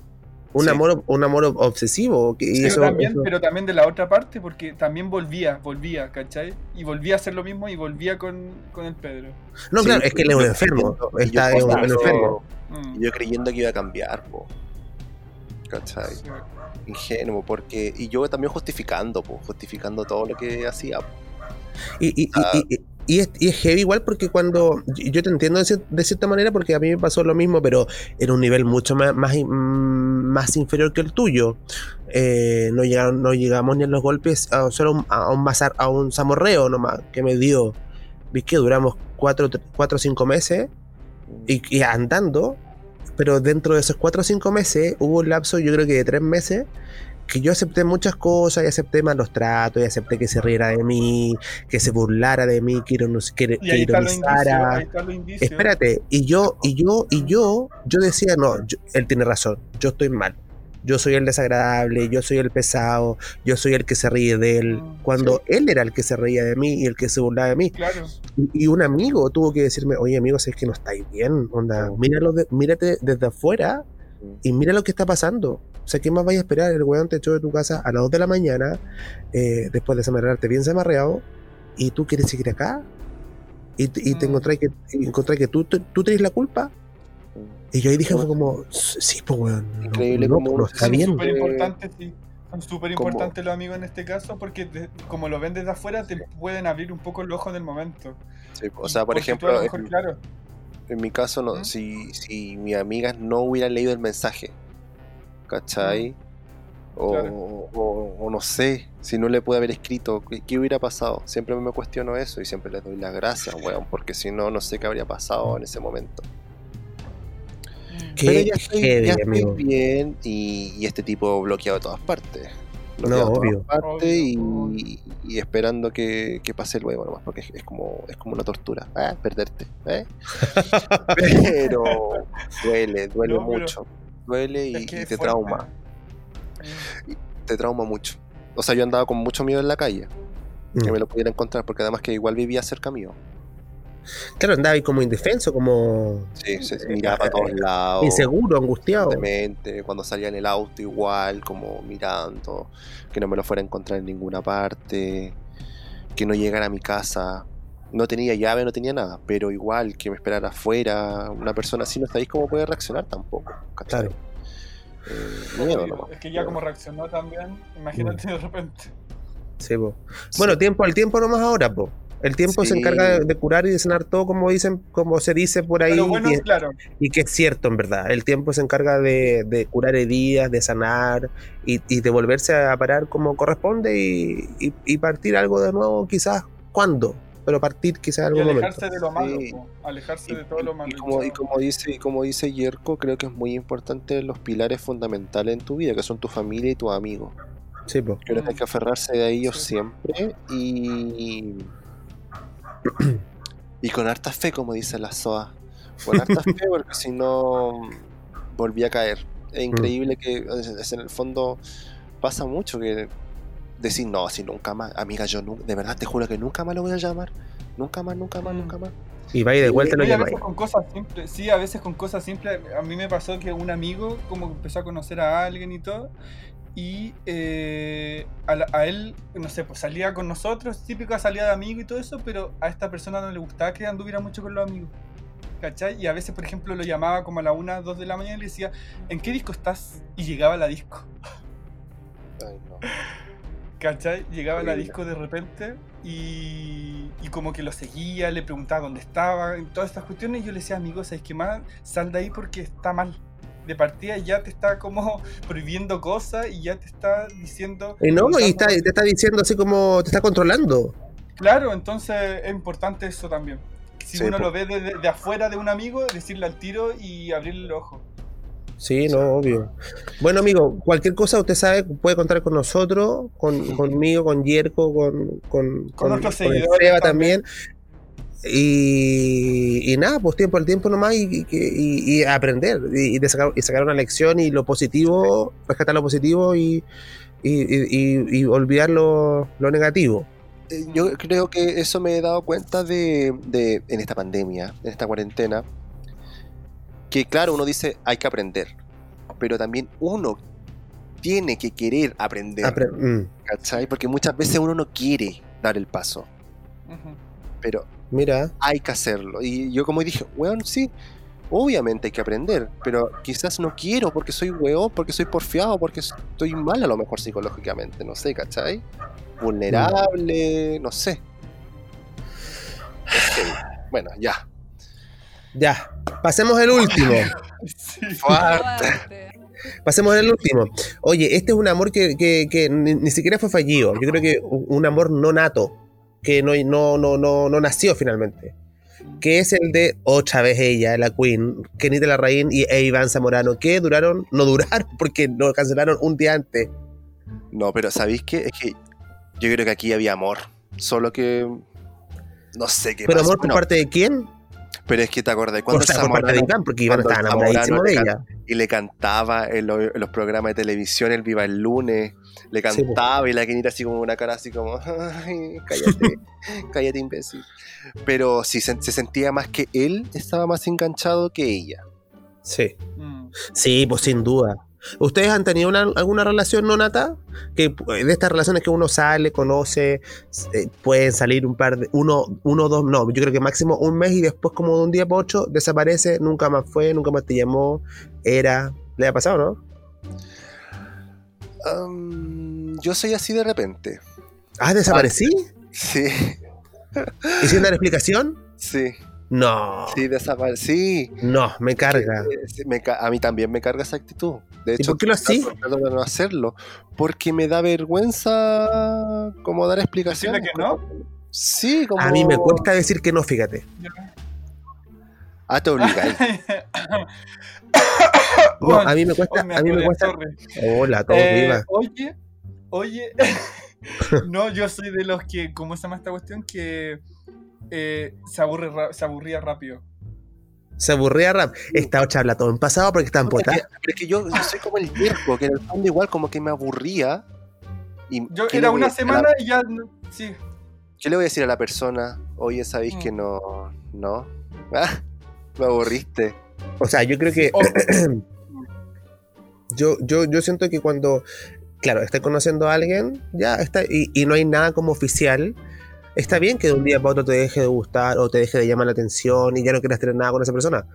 un Sí. amor un amor obsesivo que- y Sí, eso- también, eso- pero también de la otra parte, porque también volvía, volvía, ¿cachai? Y volvía a hacer lo mismo y volvía con, con el Pedro. no Sí, claro es que él es un enfermo yo está un, un enfermo Mm. y yo creyendo que iba a cambiar, po. ¿Cachai? Sí. Ingenuo, porque. Y yo también justificando, po, justificando todo lo que hacía. po. Y, y, y- Ah. y- y y es heavy igual porque cuando. Yo te entiendo de, cier- de cierta manera porque a mí me pasó lo mismo, pero en un nivel mucho más, más, in- más inferior que el tuyo. Eh, no, llegaron, no llegamos ni a los golpes, solo a un, bazar- a un zamorreo nomás que me dio. Vi que duramos cuatro, cuatro o cinco meses y, y andando, pero dentro de esos cuatro o cinco meses hubo un lapso, yo creo que de tres meses, que yo acepté muchas cosas y acepté malos tratos y acepté que se riera de mí, que se burlara de mí, que, iron- que, Y que ahí están los indicios, ironizara. Espérate, y yo, y yo, y yo, yo decía, no, yo- él tiene razón, yo estoy mal. Yo soy el desagradable, yo soy el pesado, yo soy el que se ríe de él. Mm, Cuando él era el que se reía de mí y el que se burlaba de mí. Claro. Y, y un amigo tuvo que decirme, oye amigo, si es que no estáis bien, onda, míralo de- mírate desde afuera y mira lo que está pasando. O sea, ¿qué más vais a esperar? El weón te echó de tu casa a las 2 de la mañana, eh, después de desamarrarte bien desamarreado, y tú quieres seguir acá. Y, te- y te Mm. encontrás que, encontrás que tú, tú, tú tenés la culpa. Y yo ahí dije, fue como, sí, pues weón, no, Increíble no, cómo no uno está Son bien. súper importantes, sí. Son súper Como- importantes los amigos en este caso porque como lo ven desde afuera te pueden abrir un poco el ojo en el momento. Sí, o sea, por ejemplo, lo mejor, en, claro, en mi caso, no, ¿Mm? si, si mis amigas no hubieran leído el mensaje, ¿cachai? O, Claro. o- o no sé, si no le pude haber escrito, ¿qué, qué hubiera pasado? Siempre me cuestiono eso y siempre les doy las gracias, weón, porque si no, no sé qué habría pasado en ese momento. Qué Pero ya estoy, heavy, ya estoy amigo. bien y, y este tipo bloqueado de todas partes. No, Bloqueado de obvio. todas partes Obvio, y, y esperando que, que pase luego nomás, porque es, es como, es como una tortura. Ah, perderte. ¿eh? Pero duele, duele No, pero- mucho. Duele y, es que y es te fuerte. trauma. Te trauma mucho. O sea, yo andaba con mucho miedo en la calle, que Mm. me lo pudiera encontrar, porque además que igual vivía cerca mío. Claro, andaba ahí como indefenso, como Sí, se miraba para todos lados. inseguro, angustiado. cuando salía en el auto igual, como mirando, que no me lo fuera a encontrar en ninguna parte, que no llegara a mi casa. No tenía llave, no tenía nada, pero igual que me esperara afuera, una persona así no sabéis cómo puede reaccionar tampoco. ¿cachai? Claro. Eh, miedo nomás. Es que ya como reaccionó también, imagínate de repente. Sí, po. Bueno, tiempo al tiempo nomás ahora, po. El tiempo se Sí. encarga de, de curar y de sanar todo, como dicen, como se dice por ahí, Pero bueno, y, claro, y que es cierto en verdad. El tiempo se encarga de, de curar heridas, de sanar y, y de volverse a parar como corresponde y, y- y partir algo de nuevo, quizás cuándo, pero partir quizás y algún alejarse momento. de lo malo, Sí. alejarse Y, de todo lo malo. y como, y como dice, y como dice Yerko, creo que es muy importante los pilares fundamentales en tu vida, que son tu familia y tus amigos. Sí, po. Creo que hay que aferrarse de ellos Sí. siempre y. y con harta fe, como dice la SOA. Con harta fe, porque si no. volví a caer. Es increíble que es- es en el fondo pasa mucho que decir, no, si nunca más, amiga, yo nu- de verdad te juro que nunca más lo voy a llamar. Nunca más, nunca más, Mm. nunca más. Y va y de vuelta lo Sí, a llamáis. veces con cosas simples, sí, a veces con cosas simples. A mí me pasó que un amigo como que empezó a conocer a alguien y todo, y eh, a, la- a él, no sé, pues salía con nosotros, típica salida de amigo y todo eso, pero a esta persona no le gustaba que anduviera mucho con los amigos. ¿Cachai? Y a veces, por ejemplo, lo llamaba como a la 1, 2 de la mañana y le decía, ¿en qué disco estás? Y llegaba a la disco. Ay, no. ¿Cachai? Llegaba a la disco de repente y, y como que lo seguía, le preguntaba dónde estaba, en todas estas cuestiones. Y yo le decía, amigo, ¿sabes qué más? Sal de ahí porque está mal. De partida ya te está como prohibiendo cosas y ya te está diciendo. Y no, cosas y está, te está diciendo así como te está controlando. Claro, entonces es importante eso también. Si Sí, uno lo ve desde de afuera de un amigo, decirle al tiro y abrirle el ojo. Sí, no, obvio. Bueno, amigo, cualquier cosa usted sabe, puede contar con nosotros, con, conmigo, con Yerko, con, con, Con nuestros seguidores también. Y, y nada, pues tiempo al tiempo nomás y, y, y- y aprender y, de sacar, y sacar una lección y lo positivo, rescatar lo positivo y, y, y- y- y olvidar lo, lo negativo. Eh, Yo creo que eso me he dado cuenta de, de- en esta pandemia, en esta cuarentena, que claro, uno dice hay que aprender, pero también uno tiene que querer aprender, Apre- mm, ¿cachai? Porque muchas veces uno no quiere dar el paso, pero mira, hay que hacerlo. Y yo como dije, weón, sí, obviamente hay que aprender, pero quizás no quiero porque soy weón, porque soy porfiado, porque estoy mal a lo mejor psicológicamente, no sé, ¿cachai? Vulnerable, no sé. Bueno, ya. Ya, pasemos el último. Sí. Fuerte. Pasemos al último. Oye, este es un amor que, que- que ni, ni siquiera fue fallido. Yo creo que un amor no nato, que no, no, no, no, no nació finalmente. Que es el de otra vez ella, la Queen, Kenita Larraín y e Iván Zamorano, que duraron, no duraron, porque lo cancelaron un día antes. No, pero ¿sabéis qué? Es que yo creo que aquí había amor. Solo que. No sé qué Pero pasó. amor por parte de quién? Pero es que te acordás O cuando sea, por parte de Iván, porque Iván estaba enamoradísimo de ella. y le cantaba en, lo- en los programas de televisión, el Viva el Lunes, le Sí, cantaba y la Kenita así como una cara así como, ay, cállate, cállate imbécil. Pero sí, se, se sentía más que él estaba más enganchado que ella. Sí. Mm. Sí, pues sin duda. ¿Ustedes han tenido una- alguna relación no nata? Que de estas relaciones que uno sale, conoce, eh, pueden salir un par de, uno, uno, dos, no, yo creo que máximo un mes y después como de un día para otro desaparece, nunca más fue, nunca más te llamó, era, le ha pasado, ¿no? Am, yo soy así de repente. Ah, desaparecí Sí, y sin dar explicación, sí, no, sí, desaparecí. no, me carga. a mí también me carga esa actitud. De ¿Y hecho, por qué lo así? de no hacerlo. Porque me da vergüenza como dar explicaciones. Que no. Sí, como... A mí me cuesta decir que no, fíjate. Ah, te obligáis. No, a mí me cuesta, Oh, me a mí me cuesta. Hola, todo Eh, viva. oye, oye, no, yo soy de los que, ¿cómo se llama esta cuestión? Que eh, se, aburre, se aburría rápido. Se aburría rap. Esta otra habla todo en pasado porque está en Pero es pota. que- pero es que yo, yo soy como el viejo, que en el fondo igual como que me aburría. Y Yo ¿qué le era una semana la- y ya, no- sí. ¿Qué le voy a decir a la persona? Oye, ¿sabéis Mm. que no? ¿No? Ah, me aburriste. O sea, yo creo que O- yo, yo, yo siento que cuando, claro, estás conociendo a alguien, ya está, y, y no hay nada como oficial, está bien que de un día para otro te deje de gustar o te deje de llamar la atención y ya no quieras tener nada con esa persona.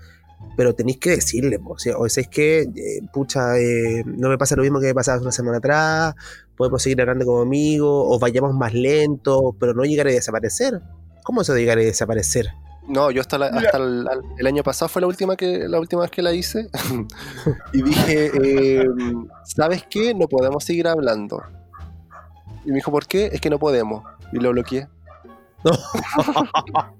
Pero tenéis que decirle, po, o sea, es que, eh, pucha, eh, no me pasa lo mismo que me pasaba una semana atrás, podemos seguir hablando como amigos, o vayamos más lento, pero no llegar a desaparecer. ¿Cómo eso de llegar a desaparecer? No, yo hasta, la- hasta el, año pasado fue la última que la última vez que la hice y dije, eh, ¿sabes qué? No podemos seguir hablando. Y me dijo, ¿por qué? Es que no podemos. Y lo bloqueé.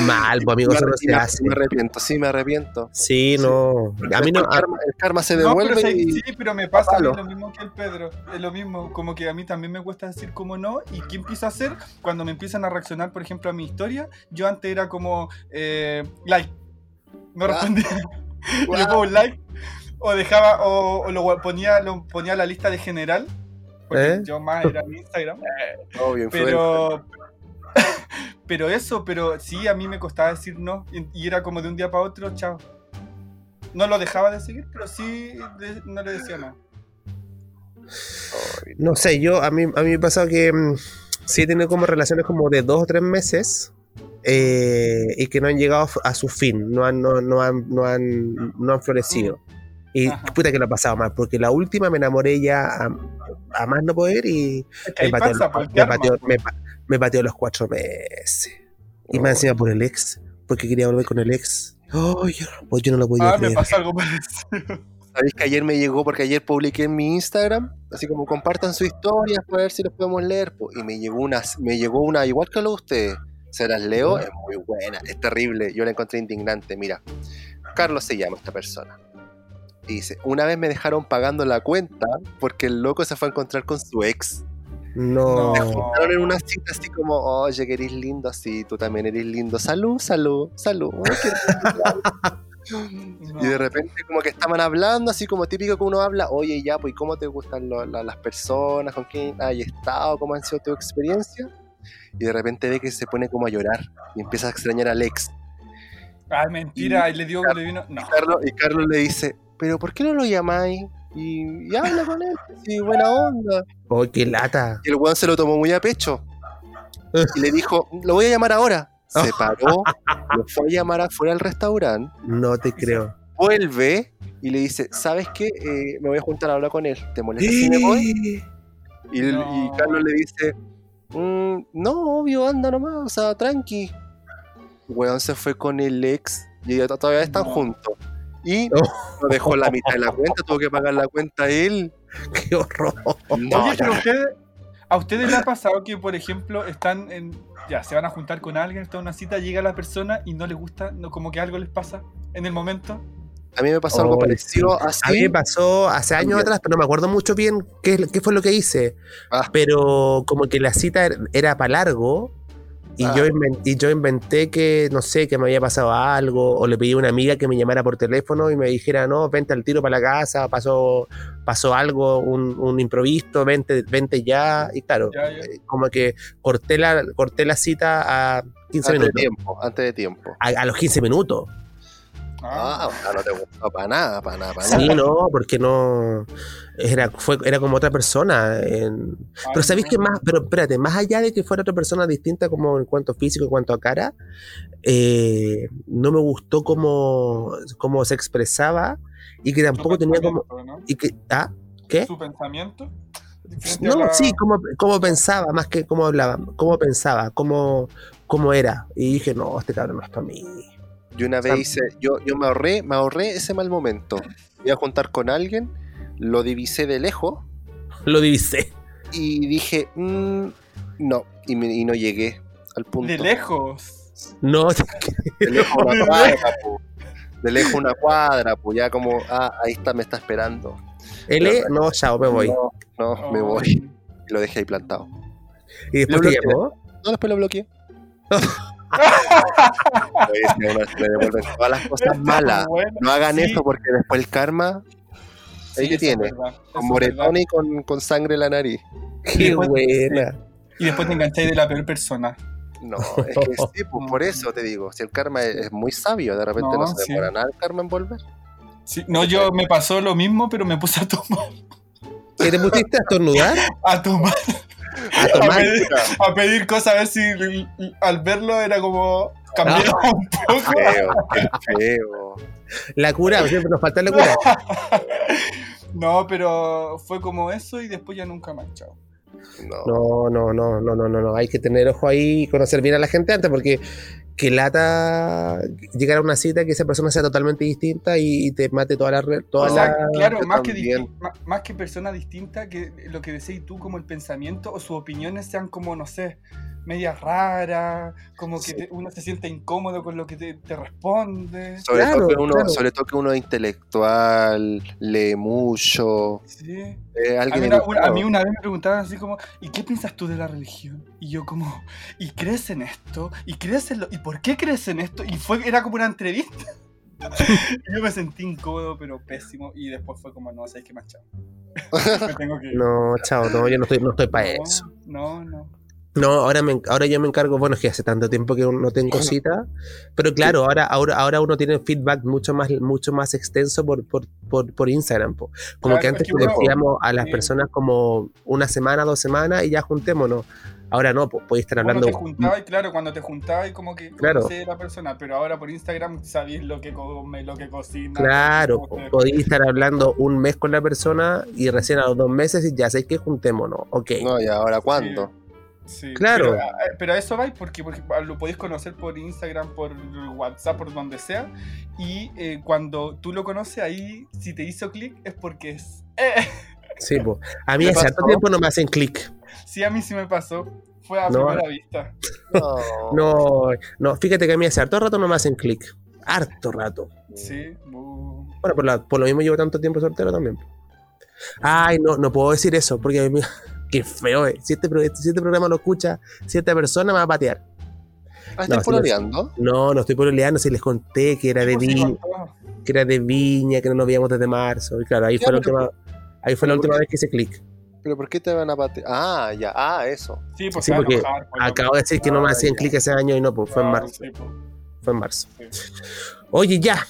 Mal, pues amigo, me, eso no arre- se me- hace. me arrepiento, sí, me arrepiento. Sí, no. A mí no. el, karma, el karma se No, pero devuelve sí, y... sí, pero me pasa a mí lo mismo que el Pedro. Es lo mismo, como que a mí también me cuesta decir como no. ¿Y qué empiezo a hacer? Cuando me empiezan a reaccionar, por ejemplo, a mi historia, yo antes era como eh, like. No Ah. respondía. Y le pongo un like. O dejaba, o, o lo ponía, lo ponía a la lista de general. Porque ¿Eh? yo más era mi Instagram. Obvio, influencer. Pero. pero eso, pero sí, a mí me costaba decir no. Y, era como de un día para otro, chao. No lo dejaba de seguir, pero sí de- no le decía nada. No sé, yo a mí, a mí me pasa que mm, sí he tenido como relaciones como de dos o tres meses eh, y que no han llegado a su fin, no han, no, no han, no han, no han florecido. Y Ajá. puta que lo ha pasado mal, porque la última me enamoré ya a, a más no poder y me pateó, pasa, pues, me, pateó, pues. me me pateó los cuatro meses. Y Oh. más encima por el ex, porque quería volver con el ex. Ay, yo, pues yo no lo podía Ah, me pasa algo parecido. ¿Sabéis que ayer me llegó? Porque ayer publiqué en mi Instagram, así como compartan sus historias para ver si los podemos leer. po, Y me llegó una, me llegó una igual que lo de ustedes. Se las leo, es muy buena, es terrible. Yo la encontré indignante. Mira, Carlos se llama esta persona. Y dice, una vez me dejaron pagando la cuenta porque el loco se fue a encontrar con su ex. No. No. Estaban en una cita así como, oye, que eres lindo así, tú también eres lindo. Salud, salud, salud. Ay, qué No. Y de repente como que estaban hablando, así como típico que uno habla, oye ya, pues ¿y ¿cómo te gustan lo- la- las personas? ¿Con quién has estado? ¿Cómo han sido tu experiencia? Y de repente ve que se pone como a llorar y empieza a extrañar al ex. Ay, mentira, y le dio, le vino. No. Carlos, y Carlos le dice, pero ¿por qué no lo llamáis? Y, y habla con él, sí, buena onda. Oh, qué lata. Y el weón se lo tomó muy a pecho. Y le dijo, lo voy a llamar ahora. Se paró, lo fue a llamar afuera al restaurante. No te creo. vuelve y le dice, ¿sabes qué? Eh, me voy a juntar a hablar con él. ¿Te molesta si me voy? Y, No. y Carlos le dice, "Mm, no, obvio, anda nomás, o sea, tranqui. Weón se fue con el ex y todavía están No. juntos. Y no dejó la mitad de la cuenta, tuvo que pagar la cuenta él. Qué horror. No, Oye, pero ¿a ustedes les ha pasado que, por ejemplo, están en. Ya, se van a juntar con alguien, está en una cita, llega la persona y no les gusta, no, como que algo les pasa en el momento? a mí me pasó algo Oh, parecido A mí me pasó hace años atrás, pero no me acuerdo mucho bien qué, qué fue lo que hice. Ah. Pero como que la cita er- era para largo y, Ah. yo inven- y yo inventé que, no sé, que me había pasado algo o le pedí a una amiga que me llamara por teléfono y me dijera, no, vente al tiro para la casa, pasó, pasó algo, un, un improviso, vente, vente ya. Y claro, Ya, ya. eh, como que corté la, corté la cita a 15 Antes de minutos. tiempo, antes de tiempo. A, a los 15 minutos. Ah, o sea, no te gustó para nada, para nada, para nada. Sí, no, porque no. Era, fue, era como otra persona. en- Ay, Pero ¿sabéis no. que más? Pero espérate, más allá de que fuera otra persona distinta como en cuanto a físico, en cuanto a cara, eh, no me gustó cómo, cómo se expresaba y que tampoco tenía como. ¿no? Y que, ¿Ah? ¿Qué? ¿Su pensamiento? No, la- sí, cómo, cómo pensaba, más que cómo hablaba, cómo pensaba, cómo, cómo era. Y dije, no, este cabrón no es para mí. Yo una vez hice, yo, yo me ahorré, me ahorré ese mal momento. Me iba a juntar con alguien, lo divisé de lejos Lo divisé. y dije, "Mm, no, y, me- y no llegué al punto. De lejos. No, De lejos una cuadra, po. De lejos una cuadra, pues ya como, ah, ahí está, me está esperando. L, no, chao, me voy. No, no, me voy. Y lo dejé ahí plantado. Y después Lo te llamó. No, después lo bloqueé. Oye, si a uno se le devuelven todas las cosas malas. Bueno, No hagan sí, eso porque después el karma sí, ahí que tiene. con moretón y con, con sangre en la nariz. Qué después- buena. Y después te engancháis de la peor persona. No, es que sí, pues por eso te digo, si el karma es, es muy sabio, de repente no, No, se sí. demora nada el karma en volver. Sí, no, yo me pasó lo mismo, pero me puse a tomar. ¿Qué te pusiste a estornudar? A tomar. A pedir, a pedir cosas a ver si al verlo era como cambiaba un poco. Feo, qué feo. La cura, siempre nos falta la cura. No, pero fue como eso y después ya nunca más, chao. No. No, no, no, no, no, no, no. Hay que tener ojo ahí y conocer bien a la gente antes porque que lata llegar a una cita que esa persona sea totalmente distinta y, y te mate toda la re- toda O sea, la- claro, más que, más, más que persona distinta, que lo que decís tú, como el pensamiento o sus opiniones sean como, no sé, medias raras, como que Sí. te- uno se siente incómodo con lo que te, te responde. Sobre, Claro, todo que uno, claro. sobre todo que uno es intelectual, lee mucho, Sí. es A alguien mí, una, una- a mí una vez me preguntaban así como, ¿y qué piensas tú de la religión? Y yo como, ¿y crees en esto? ¿Y crees en lo? ¿Y por qué crees en esto? Y fue, era como una entrevista. yo me sentí incómodo, pero pésimo. Y después fue como, no, ¿sabes qué más, chao? me tengo que ir. No, chao, no, yo no estoy, no estoy para No, eso. No, no. No, ahora, me, ahora yo me encargo, bueno, es que hace tanto tiempo que no tengo cita, pero claro, ahora, ahora, ahora uno tiene feedback mucho más, mucho más extenso por, por, por, por Instagram. po. Como Claro, que es antes que decíamos a las personas como una semana, dos semanas y ya juntémonos. Ahora no, pues podéis estar Cuando hablando. te juntabas, claro, cuando te juntabas como que Claro. conocías a la persona, pero ahora por Instagram sabéis lo que come, lo que cocina. Claro, podéis estar hablando un mes con la persona y recién a los dos meses y ya sabéis que juntémonos. Ok. No, y ahora cuándo. Sí, Claro. Pero, a- pero a eso vais porque, porque lo podéis conocer por Instagram, por WhatsApp, por donde sea. Y eh, cuando tú lo conoces ahí, si te hizo clic, es porque es. ¡Eh! Sí, pues. A mí ¿Qué hace pasó? tiempo no me hacen clic. Sí, a mí sí me pasó. Fue a No. primera vista. No. No, no, fíjate que a mí hace harto rato no me hacen clic. Harto rato. Sí. bu- Bueno, por, la- por lo mismo llevo tanto tiempo soltero también. Ay, no, no puedo decir eso, porque a mí- qué feo, eh. Si este, pro- si este programa lo escucha, si esta persona me va a patear. Ah, No, ¿Estás pololeando? No, no estoy pololeando, si les conté que era de Viña, que era de Viña, que no nos veíamos desde marzo. Y claro, ahí Ya, fue la última, ahí fue la última ¿por vez que hice clic. ¿Pero por qué te van a patear? Ah, ya, ah, eso. Sí, pues Sí, porque enojar, pues, Acabo de decir que no me hacían clic ese año y no, pues fue en marzo. sí, pues, Fue en marzo. sí. Oye, ya.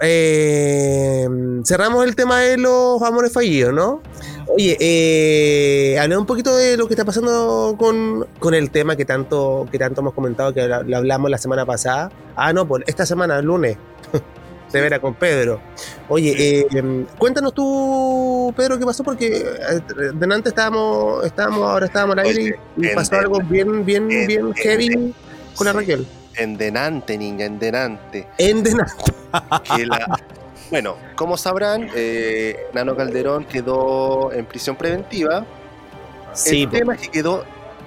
Eh, cerramos el tema de los amores fallidos, ¿no? Oye, eh, hablé un poquito de lo que está pasando con, con el tema que tanto, que tanto hemos comentado, que lo, lo hablamos la semana pasada. Ah, no, pues esta semana, el lunes. De veras con Pedro. Oye, eh, em, cuéntanos tú, Pedro, qué pasó, porque eh, delante estábamos, estábamos, ahora estábamos al aire Oye, y, en- pasó algo bien, bien, en- bien en- heavy con la. Raquel. En denante, niña, en denante. En delante. que la- bueno, como sabrán, eh, Nano Calderón quedó en prisión preventiva. Sí, el tema es que quedó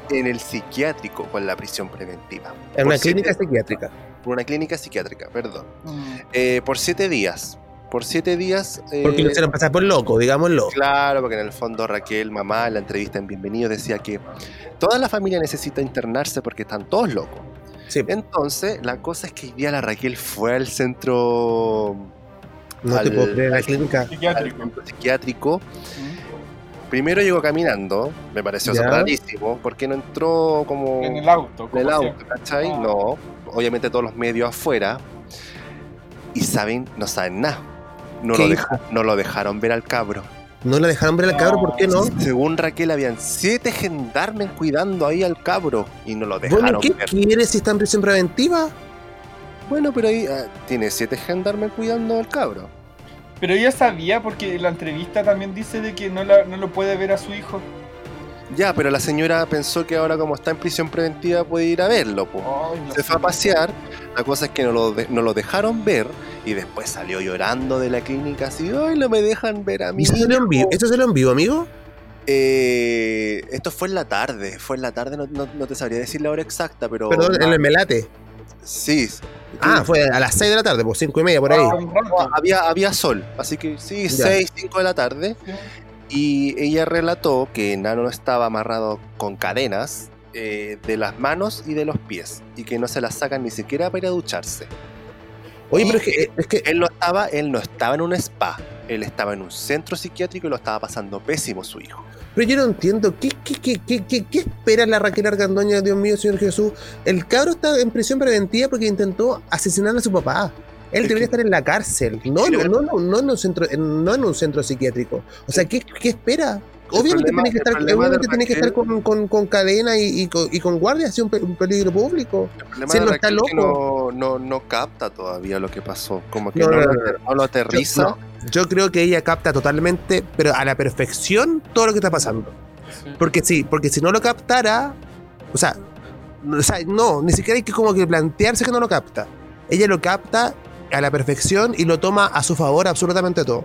en el psiquiátrico con la prisión preventiva. en una clínica psiquiátrica. Por una clínica psiquiátrica, perdón. Mm. Eh, por siete días. Por siete días. eh, Porque lo hicieron pasar por loco, digámoslo. Claro, porque en el fondo Raquel, mamá, en la entrevista en Bienvenido decía que toda la familia necesita internarse porque están todos locos. Sí, Entonces, la cosa es que hoy día la Raquel fue al centro, no te puedo creer, la clínica. Psiquiátrico. Mm. Primero llegó caminando, me pareció rarísimo, porque no entró como En el auto. en el auto. ¿cachai? Ah. No, obviamente todos los medios afuera. Y saben, no saben nada. No ¿Qué lo, deja- no lo dejaron ver al cabro. No la dejaron ver al cabro, ¿por qué no? Según Raquel, habían siete gendarmes cuidando ahí al cabro y no lo dejaron Bueno, ¿qué ver. quiere si está en prisión preventiva? Bueno, pero ahí ah, tiene siete gendarmes cuidando al cabro. Pero ella sabía porque la entrevista también dice de que no, la- no lo puede ver a su hijo. Ya, pero la señora pensó que ahora como está en prisión preventiva puede ir a verlo. no Se fue a pasear, la cosa es que no lo, de- no lo dejaron ver y después salió llorando de la clínica así, ay, no me dejan ver a mí. ¿Y ¿Esto se lo envío, ¿Esto se lo envío, amigo? Eh, esto fue en la tarde, fue en la tarde, no, no- no te sabría decir la hora exacta, pero... Perdón, en el Melate. Sí. Ah, fue a las 6 de la tarde, pues 5 y media, por ahí. Ah, había, había sol, así que sí, Ya. 6, 5 de la tarde. Y ella relató que Nano estaba amarrado con cadenas eh, de las manos y de los pies y que no se las sacan ni siquiera para ir a ducharse. Oye, pero es que, es que Él no estaba, él no estaba en un spa, él estaba en un centro psiquiátrico y lo estaba pasando pésimo su hijo. pero yo no entiendo. ¿Qué, qué, qué, qué, qué, qué espera la Raquel Argandoña, Dios mío, Señor Jesús? El cabro está en prisión preventiva porque intentó asesinar a su papá. Él debería estar en la cárcel, no, no, no, no, no en un centro, en- no en un centro psiquiátrico. O sea, ¿qué, qué espera? Obviamente tiene que estar, obviamente tiene que estar con, con, con cadena y, y con, y con guardia, así un, pe- un peligro público. El problema Sí, de no está es que loco. no, no, no capta todavía lo que pasó, como que No, no, lo, aterriza. Yo creo que ella capta totalmente, pero a la perfección, todo lo que está pasando. Sí. Porque sí, porque si no lo captara, o sea, no, o sea, no, ni siquiera hay que como que plantearse que no lo capta. Ella lo capta a la perfección y lo toma a su favor absolutamente todo.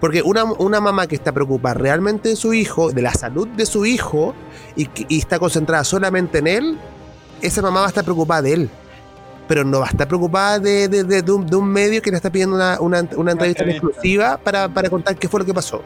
Porque una, una mamá que está preocupada realmente de su hijo, de la salud de su hijo, y, está concentrada solamente en él, esa mamá va a estar preocupada de él. Pero no va a estar preocupada de, de- de- de un, un medio que le está pidiendo una, una, una entrevista en entrevista. exclusiva para, para contar qué fue lo que pasó.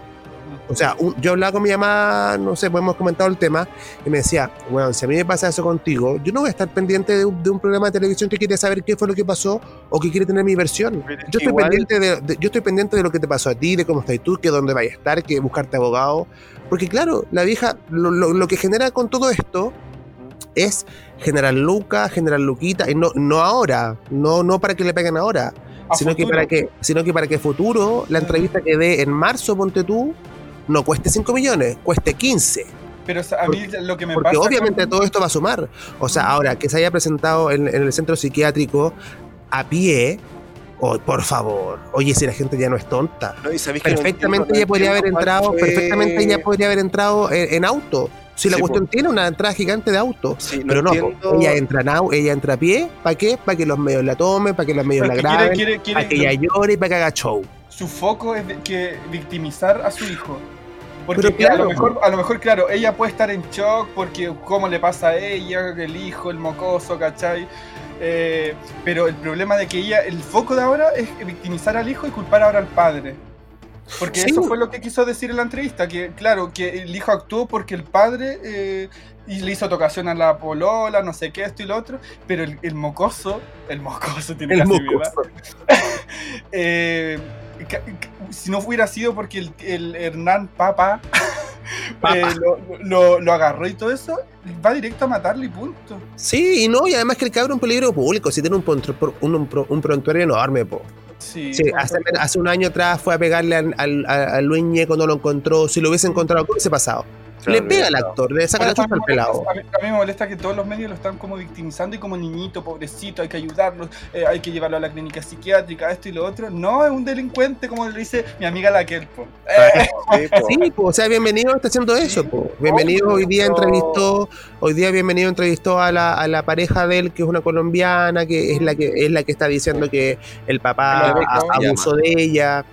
O sea, un- yo hablaba con mi mamá, no sé, pues hemos comentado el tema, y me decía, bueno, si a mí me pasa eso contigo, yo no voy a estar pendiente de un, de un programa de televisión que quiere saber qué fue lo que pasó o que quiere tener mi versión. Pero Yo estoy, igual- pendiente de, de- yo estoy pendiente de lo que te pasó a ti, de cómo estás tú, que dónde vayas a estar, que buscarte abogado. Porque claro, la vieja, lo, lo- lo que genera con todo esto es generar lucas, generar luquita, y no, no ahora, no, no para que le peguen ahora, sino que, para que, sino que para que futuro, la entrevista que dé en marzo, ponte tú, no cueste 5 millones, cueste 15. Pero o sea, a mí lo que me Porque pasa. obviamente con- todo esto va a sumar. O sea, ahora que se haya presentado en, en el centro psiquiátrico a pie, oh, por favor, oye, si la gente ya no es tonta. No, Perfectamente ella podría haber entrado, fue- perfectamente ella podría haber entrado en, en auto. Si la Sí, cuestión tiene una entrada gigante de auto. Sí, no Pero no, entiendo- ella entra, en au- ella entra a pie, ¿para qué? Para que los medios la tomen, para que los medios la quiere- graben, quiere- quiere- para que ella llore y para que haga show. Su foco es que victimizar a su hijo. Porque Pero que a, claro. lo mejor, a lo mejor, claro, ella puede estar en shock porque cómo le pasa a ella, el hijo, el mocoso, ¿cachai? Eh, pero el problema de que ella, el foco de ahora es victimizar al hijo y culpar ahora al padre. Porque Sí. eso fue lo que quiso decir en la entrevista, que claro, que el hijo actuó porque el padre eh, y le hizo tocación a la polola, no sé qué, esto y lo otro, pero el, el mocoso, el mocoso tiene El casi mocoso. eh, si no hubiera sido porque el, el Hernán Papa, eh, lo, lo- lo agarró y todo eso, va directo a matarle y punto. Sí, y no, y además que el cabro es un peligro público, si tiene un, un, un, un prontuario enorme, po. Sí, Sí, hace, hace un año atrás fue a pegarle al, al, a- al Luis Ñe cuando lo encontró. Si lo hubiese encontrado, ¿qué hubiese pasado? Claro, Le pega al claro. actor, le saca la chucha al pelado. A mí, a mí me molesta que todos los medios lo están como victimizando y como niñito, pobrecito, hay que ayudarlo, eh, hay que llevarlo a la clínica psiquiátrica, esto y lo otro. No, es un delincuente, como le dice mi amiga la Kelpo. Eh, Sí, po. Sí, pues, o sea, bienvenido está haciendo eso, Sí, po. Bienvenido hoy día entrevistó, hoy día bienvenido entrevistó a la, a la pareja de él, que es una colombiana, que es la que es la que está diciendo que el papá abusó de ella,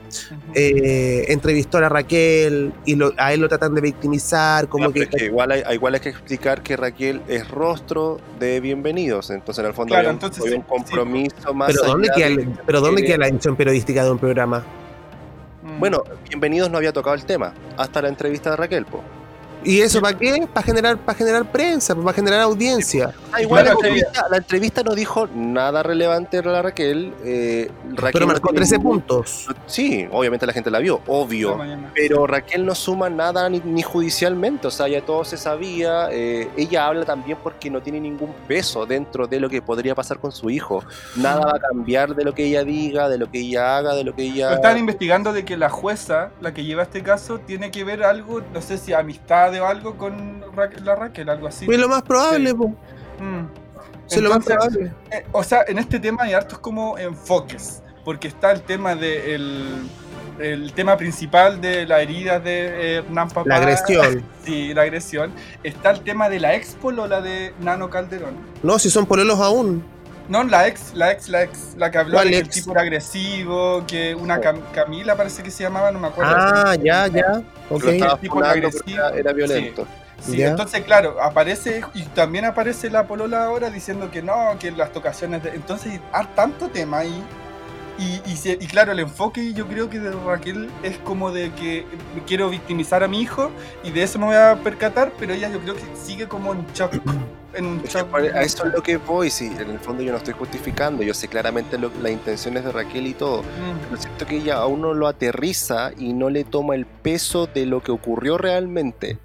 eh, entrevistó a la Raquel y lo- a él lo tratan de victimizar, como No, pero que, es que igual, hay, igual hay que explicar que Raquel es rostro de bienvenidos. Entonces, en el fondo, Claro, hay un, entonces hay sí, un compromiso más. pero ¿dónde, queda, el- pero ¿dónde de- queda la edición periodística de un programa? Mm. Bueno, bienvenidos no había tocado el tema hasta la entrevista de Raquel, po. ¿Y eso para qué? Para generar, para generar prensa, para generar audiencia. Ah, igual Claro, la, entrevista, la entrevista no dijo nada relevante a la Raquel. eh, Raquel Pero marcó tiene 13 ningún- puntos. Sí, obviamente la gente la vio, obvio. Pero Raquel no suma nada ni, ni judicialmente, o sea, ya todo se sabía. eh, ella habla también porque no tiene ningún peso dentro de lo que podría pasar con su hijo. Nada va a cambiar de lo que ella diga, de lo que ella haga, de lo que ella. Están investigando de que la jueza, la que lleva este caso, tiene que ver algo, no sé si amistad o algo con Ra- la Raquel, algo así. Pues lo más probable, Sí. po. Mm. Sí, lo más Entonces, probable. eh, o sea, en este tema hay hartos como enfoques, porque está el tema de el, el tema principal de la herida de eh, Hernán Papá. La agresión. Sí, la agresión. Está el tema de la expo o la de Nano Calderón. No, si son pololos aún. No, la ex, la ex, la ex, la que habló ¿Cuál de que el tipo era agresivo, que una Cam- Camila parece que se llamaba, no me acuerdo. Ah, ya, ya. Ok. lo estaba tipo funando agresivo. porque era, era violento. Sí, entonces claro, aparece y también aparece la polola ahora diciendo que no, que las tocaciones de... Entonces hay tanto tema ahí. Y, y, se- y claro, el enfoque yo creo que de Raquel es como de que quiero victimizar a mi hijo y de eso me voy a percatar, pero ella yo creo que sigue como en shock. En un Es a eso es lo que voy, sí, en el fondo yo no estoy justificando, yo sé claramente lo- las intenciones de Raquel y todo, Mm, pero siento que ella a uno lo aterriza y no le toma el peso de lo que ocurrió realmente.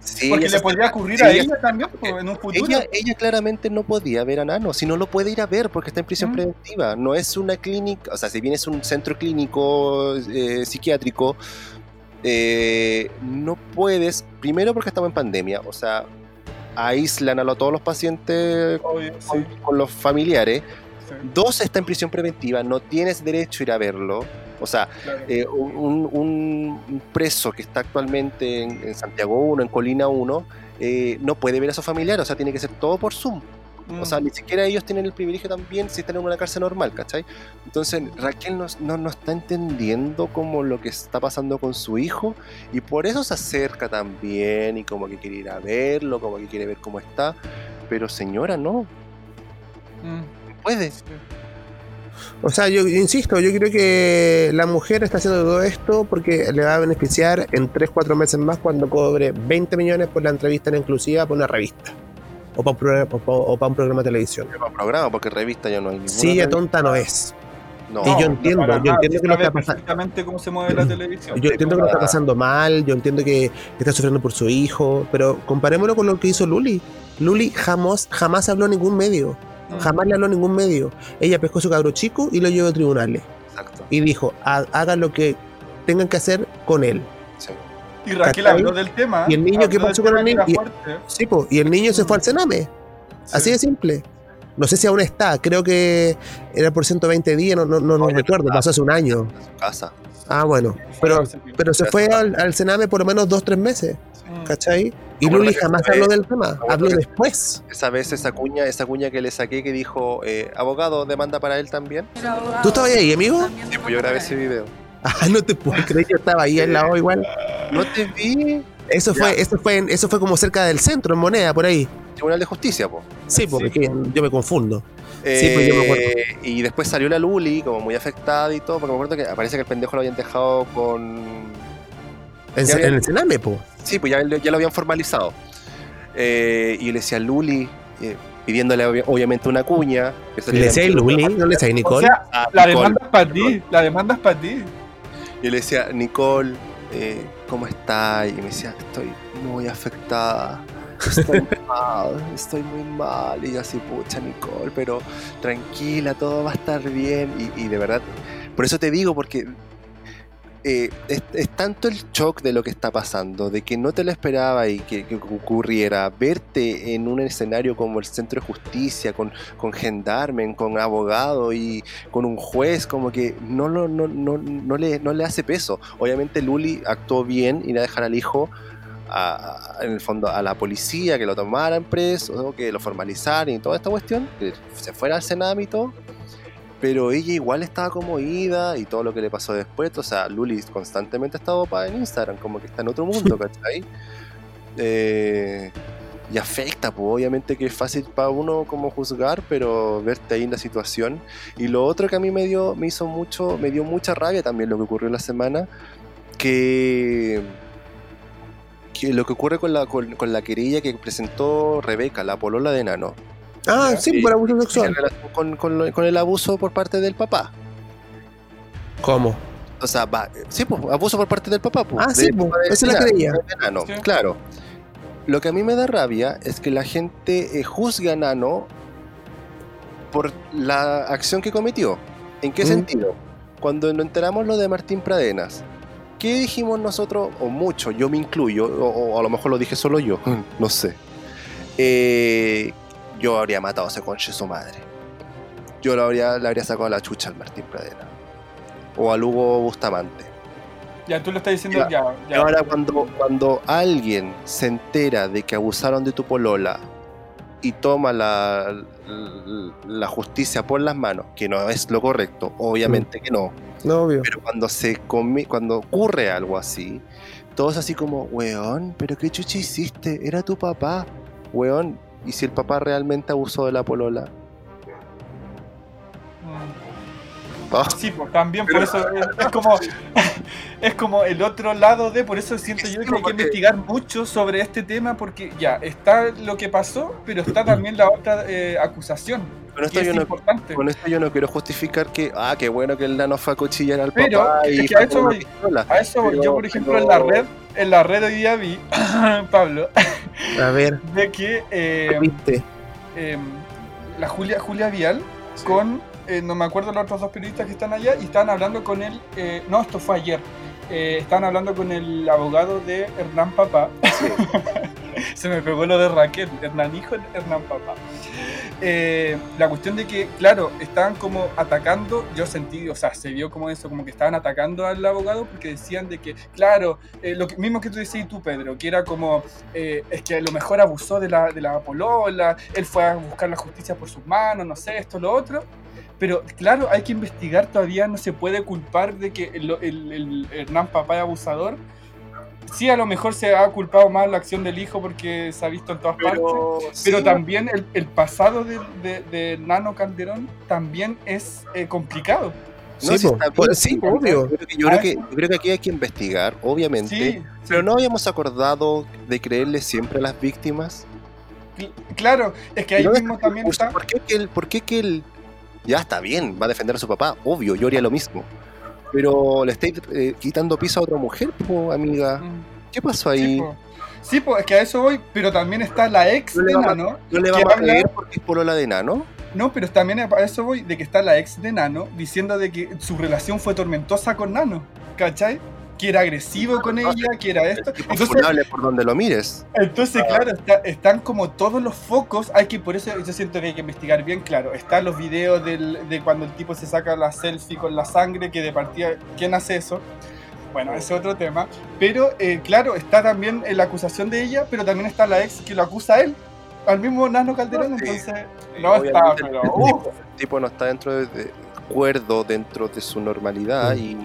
Sí, Porque le podría ocurrir sí, a ella- ella también en un futuro. Ella, ella claramente no podía ver a Nano, si no lo puede ir a ver porque está en prisión Mm. preventiva. No es una clínica, o sea, si bien es un centro clínico eh, psiquiátrico, eh, no puedes, primero porque estamos en pandemia, o sea, aíslan a todos los pacientes Obvio, sí, con, los familiares. sí, Dos, está en prisión preventiva, no tienes derecho a ir a verlo. O sea, claro. eh, un, un- un preso que está actualmente en, en Santiago 1, en Colina 1, eh, no puede ver a su familiar, o sea, tiene que ser todo por Zoom. O sea, Mm. ni siquiera ellos tienen el privilegio también si están en una cárcel normal, ¿cachai? Entonces, Raquel no, no, no está entendiendo como lo que está pasando con su hijo y por eso se acerca también y como que quiere ir a verlo, como que quiere ver cómo está. Pero señora, no, Mm, no puede. O sea, yo insisto, yo creo que la mujer está haciendo todo esto porque le va a beneficiar en 3, 4 meses más cuando cobre 20 millones por la entrevista en exclusiva para una revista. O para un programa, o pa- o para un programa de televisión. Porque revista ya no hay ninguna. Sí, tonta no es. No, Y yo entiendo, yo entiendo que lo está pasando. perfectamente cómo se mueve la televisión. Yo entiendo que lo está pasando mal, yo entiendo que está sufriendo por su hijo, pero comparémoslo con lo que hizo Luli. Luli jamás, jamás habló a ningún medio, Mm. jamás le habló a ningún medio. Ella pescó su cabro chico y lo llevó a tribunales. Exacto. Y dijo, "Ha- hagan lo que tengan que hacer con él. Sí. Y Raquel ¿Cachai? habló del tema. ¿Y el niño qué pasó con el niño? Sí, po, y el niño se fue al Sename. Así Sí. de simple. No sé si aún está, creo que era por 120 días, no, no, no, no recuerdo, pasó hace un año. En su casa. Ah, bueno. Pero, pero se fue al, al Sename por lo menos dos, tres meses, Mm. ¿cachai? Y Luli jamás habló del tema, habló después. Esa vez esa cuña, esa cuña que le saqué que dijo, eh, abogado, demanda para él también. ¿Tú estabas ahí, amigo? Sí, pues yo grabé ese video. Ah, no te puedo creer, yo estaba ahí al lado igual. No te vi. Eso Ya. fue, eso fue, en- eso fue como cerca del centro, en Moneda, por ahí. Tribunal de Justicia, po. Sí, porque Sí. yo me confundo. Sí, pues yo me acuerdo. Eh, y después salió la Luli, como muy afectada y todo, porque me acuerdo que parece que el pendejo lo habían dejado con. En, Ya en había- el Sename, po. Sí, pues ya, ya lo habían formalizado. Eh, y le decía Luli, eh, pidiéndole obvi- obviamente una cuña. que ¿Le decía Luli? ¿No le decía O Nicole? sea, Ah, la Nicole. demanda es para ti. La demanda es para ti. Y le decía, Nicole, eh, ¿cómo estás? Y me decía, estoy muy afectada. Estoy mal, estoy muy mal. Y yo así, pucha, Nicole, pero tranquila, todo va a estar bien. Y, y de verdad, por eso te digo, porque eh, es, es tanto el shock de lo que está pasando, de que no te lo esperaba y que, ocurriera, verte en un escenario como el Centro de Justicia, con, con gendarmen, con abogado y con un juez, como que no, lo, no, no, no, le, no le hace peso. Obviamente Luli actuó bien y no dejar al hijo a- a- en el fondo a la policía, que lo tomaran preso, que lo formalizaran y toda esta cuestión, que se fuera al Sename y todo. Pero ella igual estaba como ida y todo lo que le pasó después. O sea, Luli constantemente ha estado en Instagram, como que está en otro mundo, ¿cachai? Eh, y afecta, pues obviamente que es fácil para uno como juzgar, pero verte ahí en la situación. Y lo otro que a mí me dio, me hizo mucho, me dio mucha rabia también lo que ocurrió la semana, que, que lo que ocurre con la, con, con la querella que presentó Rebeca, la polola de Nano, Ah, sí, por abuso sexual. con, con el abuso por parte del papá. ¿Cómo? O sea, va, sí, pues, abuso por parte del papá. Pues, Ah, sí, pues, esa es la Nano, Sí. Claro. Lo que a mí me da rabia es que la gente eh, juzga a Nano por la acción que cometió. ¿En qué Mm. sentido? Cuando nos enteramos lo de Martín Pradenas, ¿qué dijimos nosotros, o mucho, yo me incluyo, o, o a lo mejor lo dije solo yo, no sé. Eh, yo habría matado a ese conche su madre. Yo lo habría, le habría sacado la chucha al Martín Pradena. O al Hugo Bustamante. Ya tú lo estás diciendo ya. Ahora cuando, cuando alguien se entera de que abusaron de tu polola y toma la, la, la justicia por las manos, que no es lo correcto, obviamente que no, No, obvio. pero cuando se comi- cuando ocurre algo así, todos así como, weón, pero qué chucha hiciste, era tu papá, weón, y si el papá realmente abusó de la polola. Mm. Ah, Sí, pues también por eso es, es como es como el otro lado de, por eso siento yo que hay que porque- investigar mucho sobre este tema porque ya está lo que pasó, pero está también la otra eh, acusación, con, esto que es yo no, importante. con esto yo no quiero justificar que, ah, qué bueno que el nano fue a cuchillar al Pero, papá es y que a eso voy. pistola. A eso voy. Pero- yo por ejemplo pero- en la red, en la red hoy día vi, Pablo, A ver, de que eh, viste. eh, la Julia, Julia Vial Sí. con, eh, no me acuerdo los otros dos periodistas que están allá, y estaban hablando con él, eh, no, esto fue ayer, eh, estaban hablando con el abogado de Hernán Papá. Se me pegó lo de Raquel, Hernán hijo, Hernán Papá. Eh, la cuestión de que, claro, estaban como atacando, yo sentí, o sea, se vio como eso, como que estaban atacando al abogado porque decían de que, claro, eh, lo mismo que tú decías tú, Pedro, que era como, eh, es que a lo mejor abusó de la, de la polola, él fue a buscar la justicia por sus manos, no sé, esto, lo otro. Pero claro, hay que investigar, todavía no se puede culpar de que el, el- el Hernán Papá es abusador. Sí, a lo mejor se ha culpado más la acción del hijo porque se ha visto en todas partes. Pero, sí, también el, el pasado de, de- de Nano Calderón también es eh, complicado. no, Sí, sí está obvio. Yo creo, que, yo, creo que, yo creo que aquí hay que investigar, obviamente. Sí, Pero no habíamos acordado de creerle siempre a las víctimas. cl- claro, es que ahí ¿Dónde mismo también está. ¿Por qué que él, por qué que él ya está bien, va a defender a su papá? Obvio, yo haría lo mismo. Pero le estáis eh, quitando piso a otra mujer, po, amiga. Mm, ¿Qué pasó Sí, ahí? po. Sí, pues es que a eso voy, pero también está la ex No de Nano. ¿No le vamos a habla- porque es polola de nano? No, pero también a eso voy, de que está la ex de Nano diciendo de que su relación fue tormentosa con Nano, ¿cachai? Que era agresivo con ella, que era esto. tipo Entonces, por donde lo mires. entonces claro, está- están como todos los focos, hay que, por eso yo siento que hay que investigar bien, claro, están los videos del- de cuando el tipo se saca la selfie con la sangre, que de partida, ¿quién hace eso? Bueno, ese es otro tema. Pero, eh, claro, está también la acusación de ella, pero también está la ex que lo acusa a él, al mismo Nano Calderón, Sí. entonces Sí, no está, pero... el uh. tipo- el tipo no está dentro de, de acuerdo dentro de su normalidad y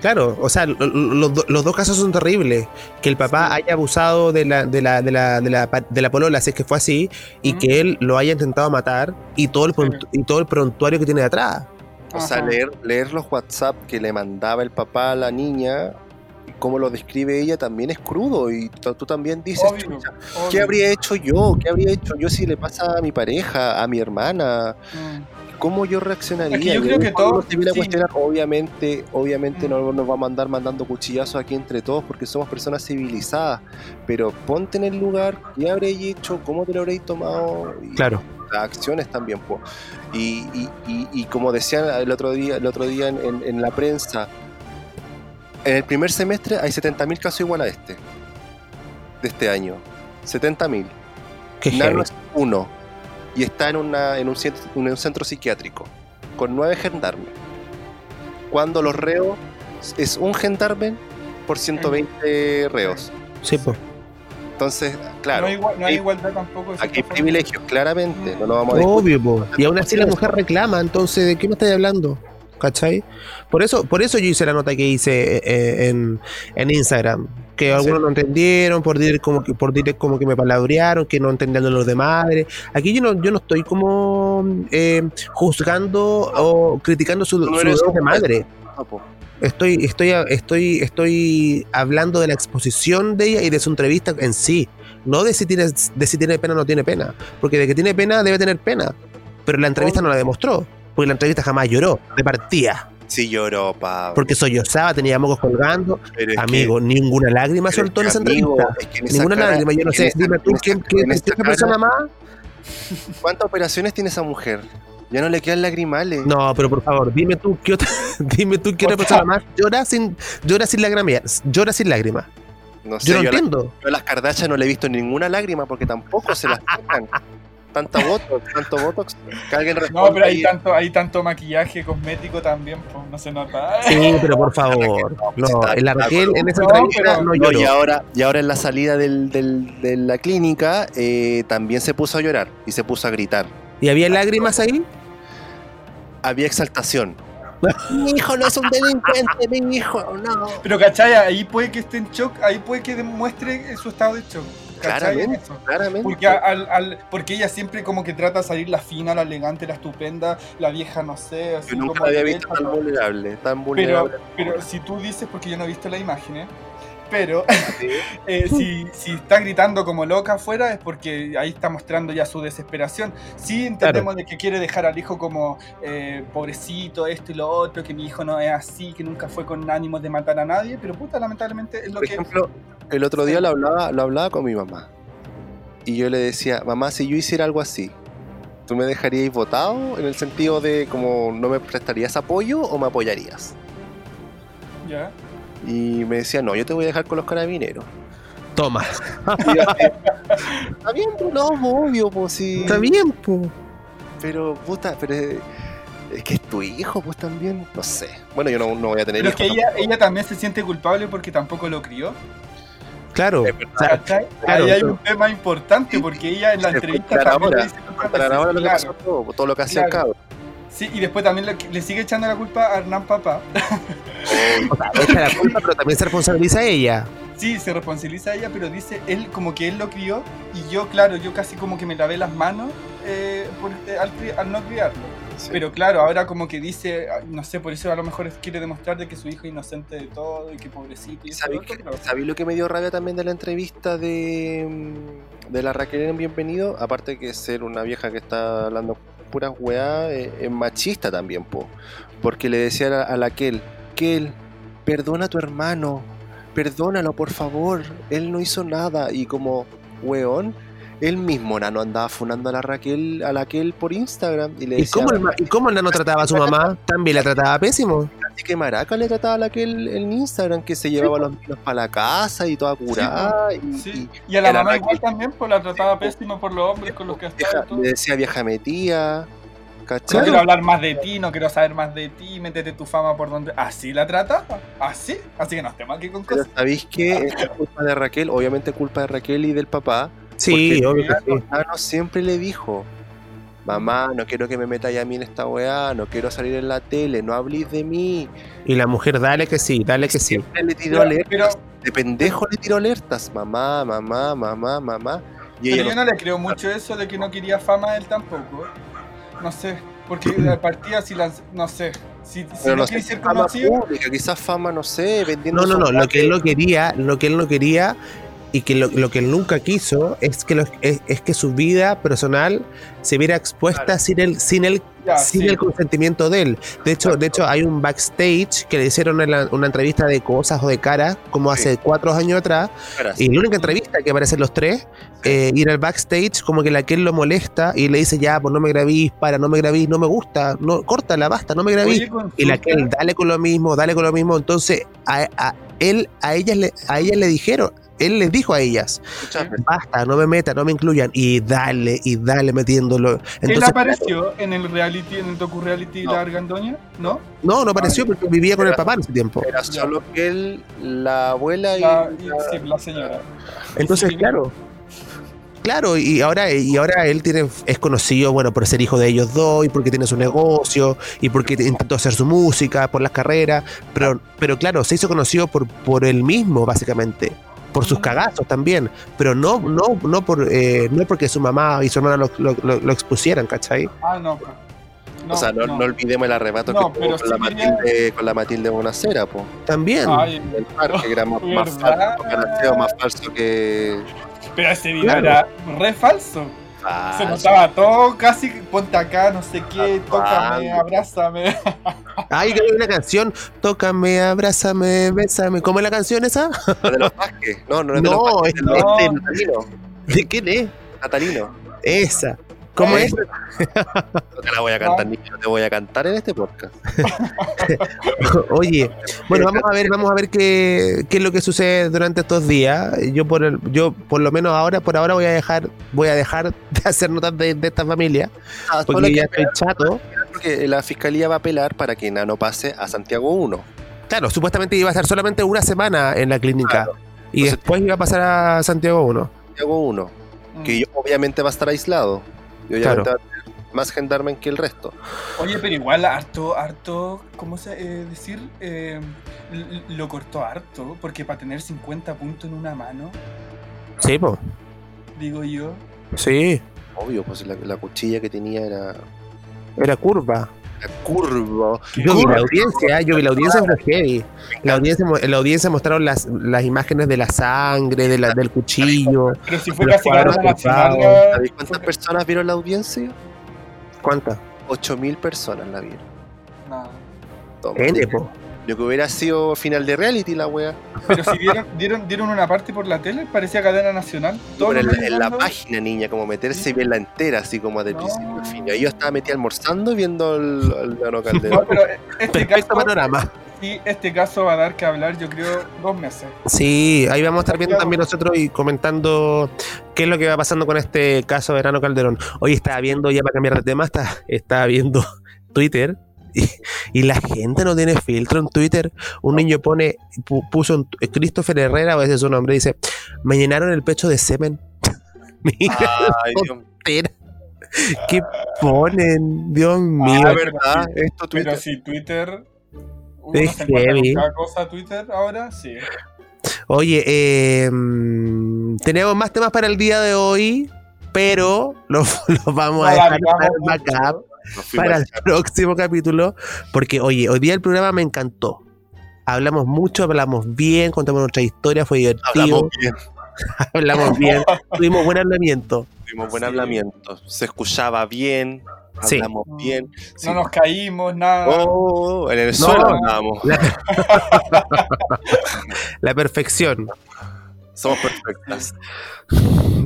Claro, o sea, lo- lo- los, do- los dos casos son terribles. Que el papá Sí. haya abusado de la, de la, de la, de la, de la polola, si es que fue así, y Ujú. que él lo haya intentado matar, y todo el, prontu- y todo el prontuario que tiene detrás. O sea, leer, leer los WhatsApp que le mandaba el papá a la niña, y cómo lo describe ella, también es crudo. Y tú, tú también dices, Obvio, "Chucha, obvio. ¿qué habría hecho yo? ¿Qué habría hecho yo si le pasa a mi pareja, a mi hermana? Mm. ¿Cómo yo reaccionaría? Es que yo creo que ahí cuando todo- uno se viene a sí. cuestionar, obviamente, obviamente Mm. no nos vamos a andar mandando cuchillazos aquí entre todos porque somos personas civilizadas. Pero ponte en el lugar, ¿qué habréis hecho? ¿Cómo te lo habréis tomado? Y- Claro. las acciones también po. Y, y, y, y como decían el otro día el otro día en, en- en la prensa en el primer semestre hay 70.000 casos igual a este de este año 70.000 Qué Nano es uno y está en, una, en, un centro, en un centro psiquiátrico con nueve gendarmes cuando los reos es un gendarme por 120 reos Sí, pues. entonces claro no, hay, igual- no hay igualdad tampoco. aquí hay forma. privilegios claramente no lo vamos a discutir Obvio, po. Y aún así la mujer reclama, entonces, ¿de qué me estáis hablando? ¿Cachai? Por eso, por eso yo hice la nota que hice eh, en, en Instagram. Que Sí. algunos no entendieron, por direct como que, por direct como que me palabrearon, que no entendían los de madre. Aquí yo no, yo no estoy como eh, juzgando o criticando su, no su de madre. Estoy, estoy, estoy, estoy hablando de la exposición de ella y de su entrevista en sí. No de si tiene, de si tiene pena o no tiene pena. Porque de que tiene pena, debe tener pena. Pero la entrevista no la demostró. Porque la entrevista jamás lloró, de partida. Sí lloró, Pablo. Porque sollozaba, tenía mocos colgando. Pero Amigo, ninguna lágrima soltó en es esa amigo, entrevista. es que en esa Ninguna cara- lágrima. Yo no sé, esa- dime tú, ¿quién, persona más? ¿Cuántas operaciones tiene esa mujer? Ya no le quedan lagrimales. No, pero por favor, dime tú, ¿qué otra, dime tú, ¿qué otra persona más llora sin, llora sin lágrimas? Llora sin lágrimas. No sé, Yo no yo, a la- entiendo. yo a las Kardashian no le he visto ninguna lágrima porque tampoco se las sacan. Tanta botox, tanto botox. Que alguien No, pero hay tanto, hay tanto maquillaje cosmético también, pues no se nota. Sí, pero por favor. No, con- en esa entrevista no No, lloró. y ahora, y ahora en la salida del, del- de la clínica eh, también se puso a llorar y se puso a gritar. ¿Y había lágrimas ahí? Había exaltación. mi hijo no es un delincuente, mi hijo, no. Pero cachai, ahí puede que esté en shock, ahí puede que demuestre su estado de shock. Claramente. Porque, al, al- porque ella siempre como que trata de salir la fina, la elegante, la estupenda, la vieja, no sé, así Yo nunca la había visto tan vulnerable, tan Pero, vulnerable. pero si tú dices, porque yo no he visto la imagen, ¿eh? Pero eh, si, si está gritando como loca afuera es porque ahí está mostrando ya su desesperación. Sí entendemos de que quiere dejar al hijo como eh, pobrecito, esto y lo otro, que mi hijo no es así, que nunca fue con ánimos de matar a nadie, pero puta, lamentablemente es lo Por que... ejemplo, el otro día lo hablaba, lo hablaba con mi mamá. Y yo le decía, mamá, si yo hiciera algo así, ¿tú me dejarías votado? En el sentido de como no me prestarías apoyo o me apoyarías. ¿Ya? Y me decía, no, yo te voy a dejar con los carabineros. Toma. Y yo así, Está bien, pues, no, obvio, pues sí. Está bien, po. Pero, puta, pero es, que es tu hijo, pues también. No sé. Bueno, yo no, no voy a tener Pero es hijos. que ella, ella también se siente culpable porque tampoco lo crió. Claro. Es verdad. O sea, ¿cachai? claro, Ahí hay un tema importante porque ella en la entrevista también ahora, dice ahora lo que claro. pasó todo, todo lo que hacía el Claro. cabro. Sí, y después también le, le sigue echando la culpa a Hernán Papá. o sea, echa la culpa, pero también se responsabiliza ella. Sí, se responsabiliza a ella, pero dice él como que él lo crió y yo, claro, yo casi como que me lavé las manos eh, por- eh, al, no criarlo. Sí. Pero claro, ahora como que dice, ah, no sé, por eso a lo mejor quiere demostrar de que su hijo es inocente de todo y que pobrecito. Y eso, ¿Sabéis lo otro, que- pero- sabéis lo que me dio rabia también de la entrevista de, mm, de la Raquel en Bienvenido? Aparte que ser una vieja que está hablando puras weá, eh, machista también, po. Porque le decía a a la Kel, Kel, perdona a tu hermano, perdónalo por favor, él no hizo nada. Y como, weón, él mismo nano andaba funando a la Raquel, a la Kel por Instagram y le ¿Y decía, cómo, el, ¿Y cómo el nano trataba a su mamá? También la trataba pésimo. viste que maraca le trataba a la que el, en Instagram, que se llevaba a los niños para la casa y toda curada. y, Sí. y Y a la mamá igual que- también, pues la trataba pésimo por los hombres con los que estaba. le decía vieja metía, No ¿cachai? quiero hablar más de ti, no quiero saber más de ti, métete tu fama por donde. Así la trataba, así. Así que no esté mal que con Pero cosas. ¿sabéis que Esto es culpa de Raquel? Obviamente culpa de Raquel y del papá. Sí, obvio que sí. Siempre le dijo, mamá, no quiero que me metáis a mí en esta weá, no quiero salir en la tele, no habléis de mí. Y la mujer, dale que sí, dale que sí. Siempre le tiró Pero, alertas, pero, de pendejo le tiró alertas, mamá, mamá, mamá, mamá. Y pero yo no- no le creo mucho eso de que no quería fama él tampoco. No sé, porque la partida si las. No sé. Si, si pero no no quiere ser conocido. pública, quizás fama, no sé, vendiendo No, no, no, lo que él no quería, lo que él no quería y que lo, lo que él nunca quiso es que, lo- es, es que su vida personal se viera expuesta Claro. sin el, sin el, Ya, sin sí. el consentimiento de él. De hecho, de hecho, hay un backstage que le hicieron una, una entrevista de cosas o de cara, como hace cuatro años atrás, y la única entrevista que aparecen los tres, eh, ir al backstage, como que la que él lo molesta y le dice, ya, pues no me grabís, para, no me grabís, no me gusta, no, córtala, basta, no me grabís. Y la que él, dale con lo mismo, dale con lo mismo. Entonces, a, a él, a ellas le, a ellas le dijeron, él les dijo a ellas, basta, no me metan, no me incluyan. Y dale, y dale metiéndolo. ¿Él Entonces, apareció en el reality, en el docu-reality No. La Argandoña? ¿No? no, no apareció porque vivía con el papá en ese tiempo. era solo él, la abuela y... La, y- sí, la señora. Entonces, Sí. claro. Claro, y ahora, y ahora él tiene, es conocido, bueno, por ser hijo de ellos dos, y porque tiene su negocio, y porque intentó hacer su música, por las carreras, pero, pero claro, se hizo conocido por, por él mismo, básicamente, por sus cagazos también, pero no, no, no por, eh, no porque su mamá y su hermana lo, lo- lo- lo expusieran, ¿cachai? Ah, no. pues. No, o sea, no, no olvidemos el arrebato No, que tuvo con, la Matilde, con la Matilde Bonacera, po. También. Ay, el parque, que era más, más ¿Verdad? falso, garanteo, más falso que... pero ese video Claro. era re falso. Se notaba todo casi, ponte acá, no sé qué, tócame, Actuando. abrázame. Ay, que hay una canción, tócame, abrázame, bésame. ¿Cómo es la canción esa? La de los Vázquez. No, no es de los No, Vázquez, es de los no. este, Natalino. ¿de quién es? Natalino. Esa. ¿Cómo Eh, es? No te la voy a cantar, ni yo te voy a cantar en este podcast. Oye, bueno, vamos a ver, vamos a ver qué, qué es lo que sucede durante estos días. Yo por el- yo por lo menos ahora, por ahora voy a dejar, voy a dejar de hacer notas de, de esta familia, Ah, porque ya estoy chato. porque la fiscalía va a apelar para que Nano pase a Santiago 1. Claro, supuestamente iba a estar solamente una semana en la clínica Claro. y Entonces- después iba a pasar a Santiago 1. Santiago 1. Mm. Que yo- obviamente va a estar aislado. Y obviamente va a tener más gendarme que el resto. Oye, pero igual harto, harto, ¿cómo se eh, decir? Eh, lo cortó harto, porque para tener 50 puntos en una mano, Sí, po. digo yo. Sí, Obvio, pues la, la cuchilla que tenía era, era curva. Era curva. Yo vi la audiencia, yo vi la audiencia fue heavy. La audiencia, la audiencia mostraron las, las imágenes de la sangre, de la, del cuchillo. Pero si fue casi cuadros cadena nacional. cruzados. la- ¿Sabéis cuántas fue- personas vieron la audiencia? ¿Cuántas? 8.000 personas la vieron. No. Toma. N, po. Yo que hubiera sido final de reality la wea. Pero si dieron, dieron, dieron una parte por la tele, parecía cadena nacional. Todos Pero en, la- en página, niña, como meterse y verla entera, así como de No. principio a fin. Yo estaba metida almorzando viendo el, el Nano No, Calderón. pero este Perfecto caso, panorama. sí, este caso va a dar que hablar, yo creo, dos meses. Sí, ahí vamos a estar viendo también nosotros y comentando qué es lo que va pasando con este caso de Verano Calderón. Hoy estaba viendo, ya para cambiar de tema, está, estaba viendo Twitter y, y la gente no tiene filtro en Twitter. Un niño pone, pu- puso Christopher Herrera, o ese es su nombre, dice, me llenaron el pecho de semen. Mira, Ay, Dios mío. Twitter, ¿qué ponen? Dios mío. Ah, verdad, esto Pero Twitter. si Twitter. Uno Es se heavy. cada cosa Twitter ahora, sí. Oye, eh, tenemos más temas para el día de hoy, pero los, los vamos a dejar para el backup, para el próximo capítulo, porque oye, hoy día el programa me encantó. Hablamos mucho, hablamos bien, contamos nuestra historia, fue divertido, Hablamos bien, hablamos bien, tuvimos buen hablamiento. tuvimos buen Sí. hablamiento. Se escuchaba bien, Sí. hablamos bien. Sí. No nos caímos, nada. Oh, en el suelo andábamos. La perfección. Somos perfectas.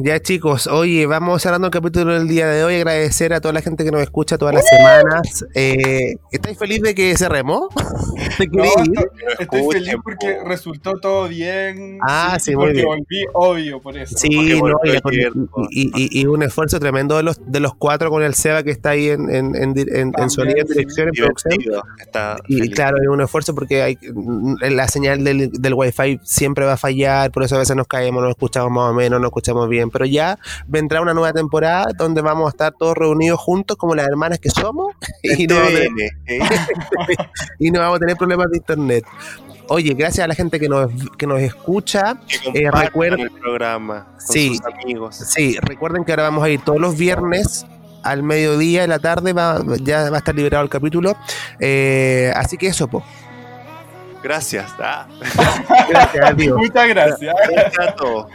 Ya chicos, oye, vamos cerrando el capítulo del día de hoy. Agradecer a toda la gente que nos escucha todas las semanas. Eh, ¿Estáis feliz de que cerremos? ¿Te No, estoy, Escuchen, feliz porque po. resultó todo bien. Ah, sí, muy porque bien. volví, obvio, por eso. Sí, no, y, un esfuerzo tremendo de los, de los cuatro con el Seba que está ahí en, en, en, sonido, en sí. dirección, en producción. Divertido. Está Y feliz. claro, es un esfuerzo porque hay, la señal del, del wifi siempre va a fallar, por eso a veces nos caemos, no escuchamos más o menos, no escuchamos bien, pero ya vendrá una nueva temporada donde vamos a estar todos reunidos juntos como las hermanas que somos y no, vamos a tener, TVN, ¿eh? y no vamos a tener problemas de internet. Oye, gracias a la gente que nos, que nos escucha. Que Eh, recuerda- el programa con Sí. sus amigos. Sí, recuerden que ahora vamos a ir todos los viernes al mediodía de la tarde, va, ya va a estar liberado el capítulo. Eh, así que eso, po. Gracias. ah. Gracias, tío. Muchas gracias. Gracias a todos.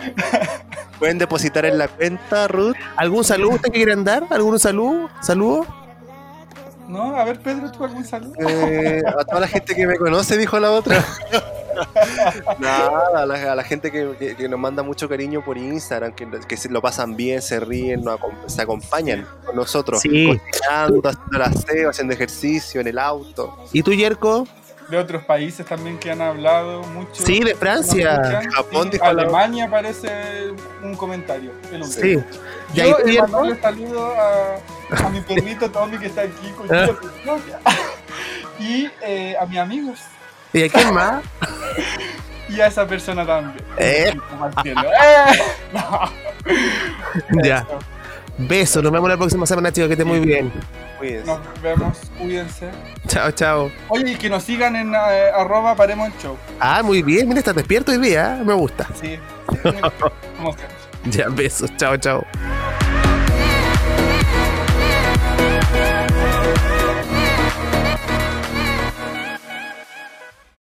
Pueden depositar en la cuenta, Ruth. ¿Algún saludo usted que quieran dar? ¿Algún saludo? ¿Saludo? No, a ver, Pedro, ¿tú algún saludo? Eh, a toda la gente que me conoce, dijo la otra. Nada, a la, a la gente que, que- que nos manda mucho cariño por Instagram, que, que se lo pasan bien, se ríen, nos se acompañan con nosotros, Sí. cocinando, haciendo el aseo, haciendo ejercicio en el auto. ¿Y tú, Yerko? De otros países también que han hablado mucho. Sí, de Francia. Japón la- Alemania parece un comentario. Sí. ¿Ya Yo Yerko? mandarle saludo a, a mi perrito Tommy que está aquí con Ah. y eh, a mis amigos ¿Y a quién más? y a esa persona también. Eh. Eh, no. Ya. Eso. Besos, nos vemos la próxima semana, chicos, que estén muy bien. Cuídense. Nos vemos, cuídense. Chao, chao. Oye, y que nos sigan en eh, arroba paremos el show. Ah, muy bien, mira, estás despierto hoy día, ¿eh? me gusta. Sí, como siempre. Ya, besos, chao, chao.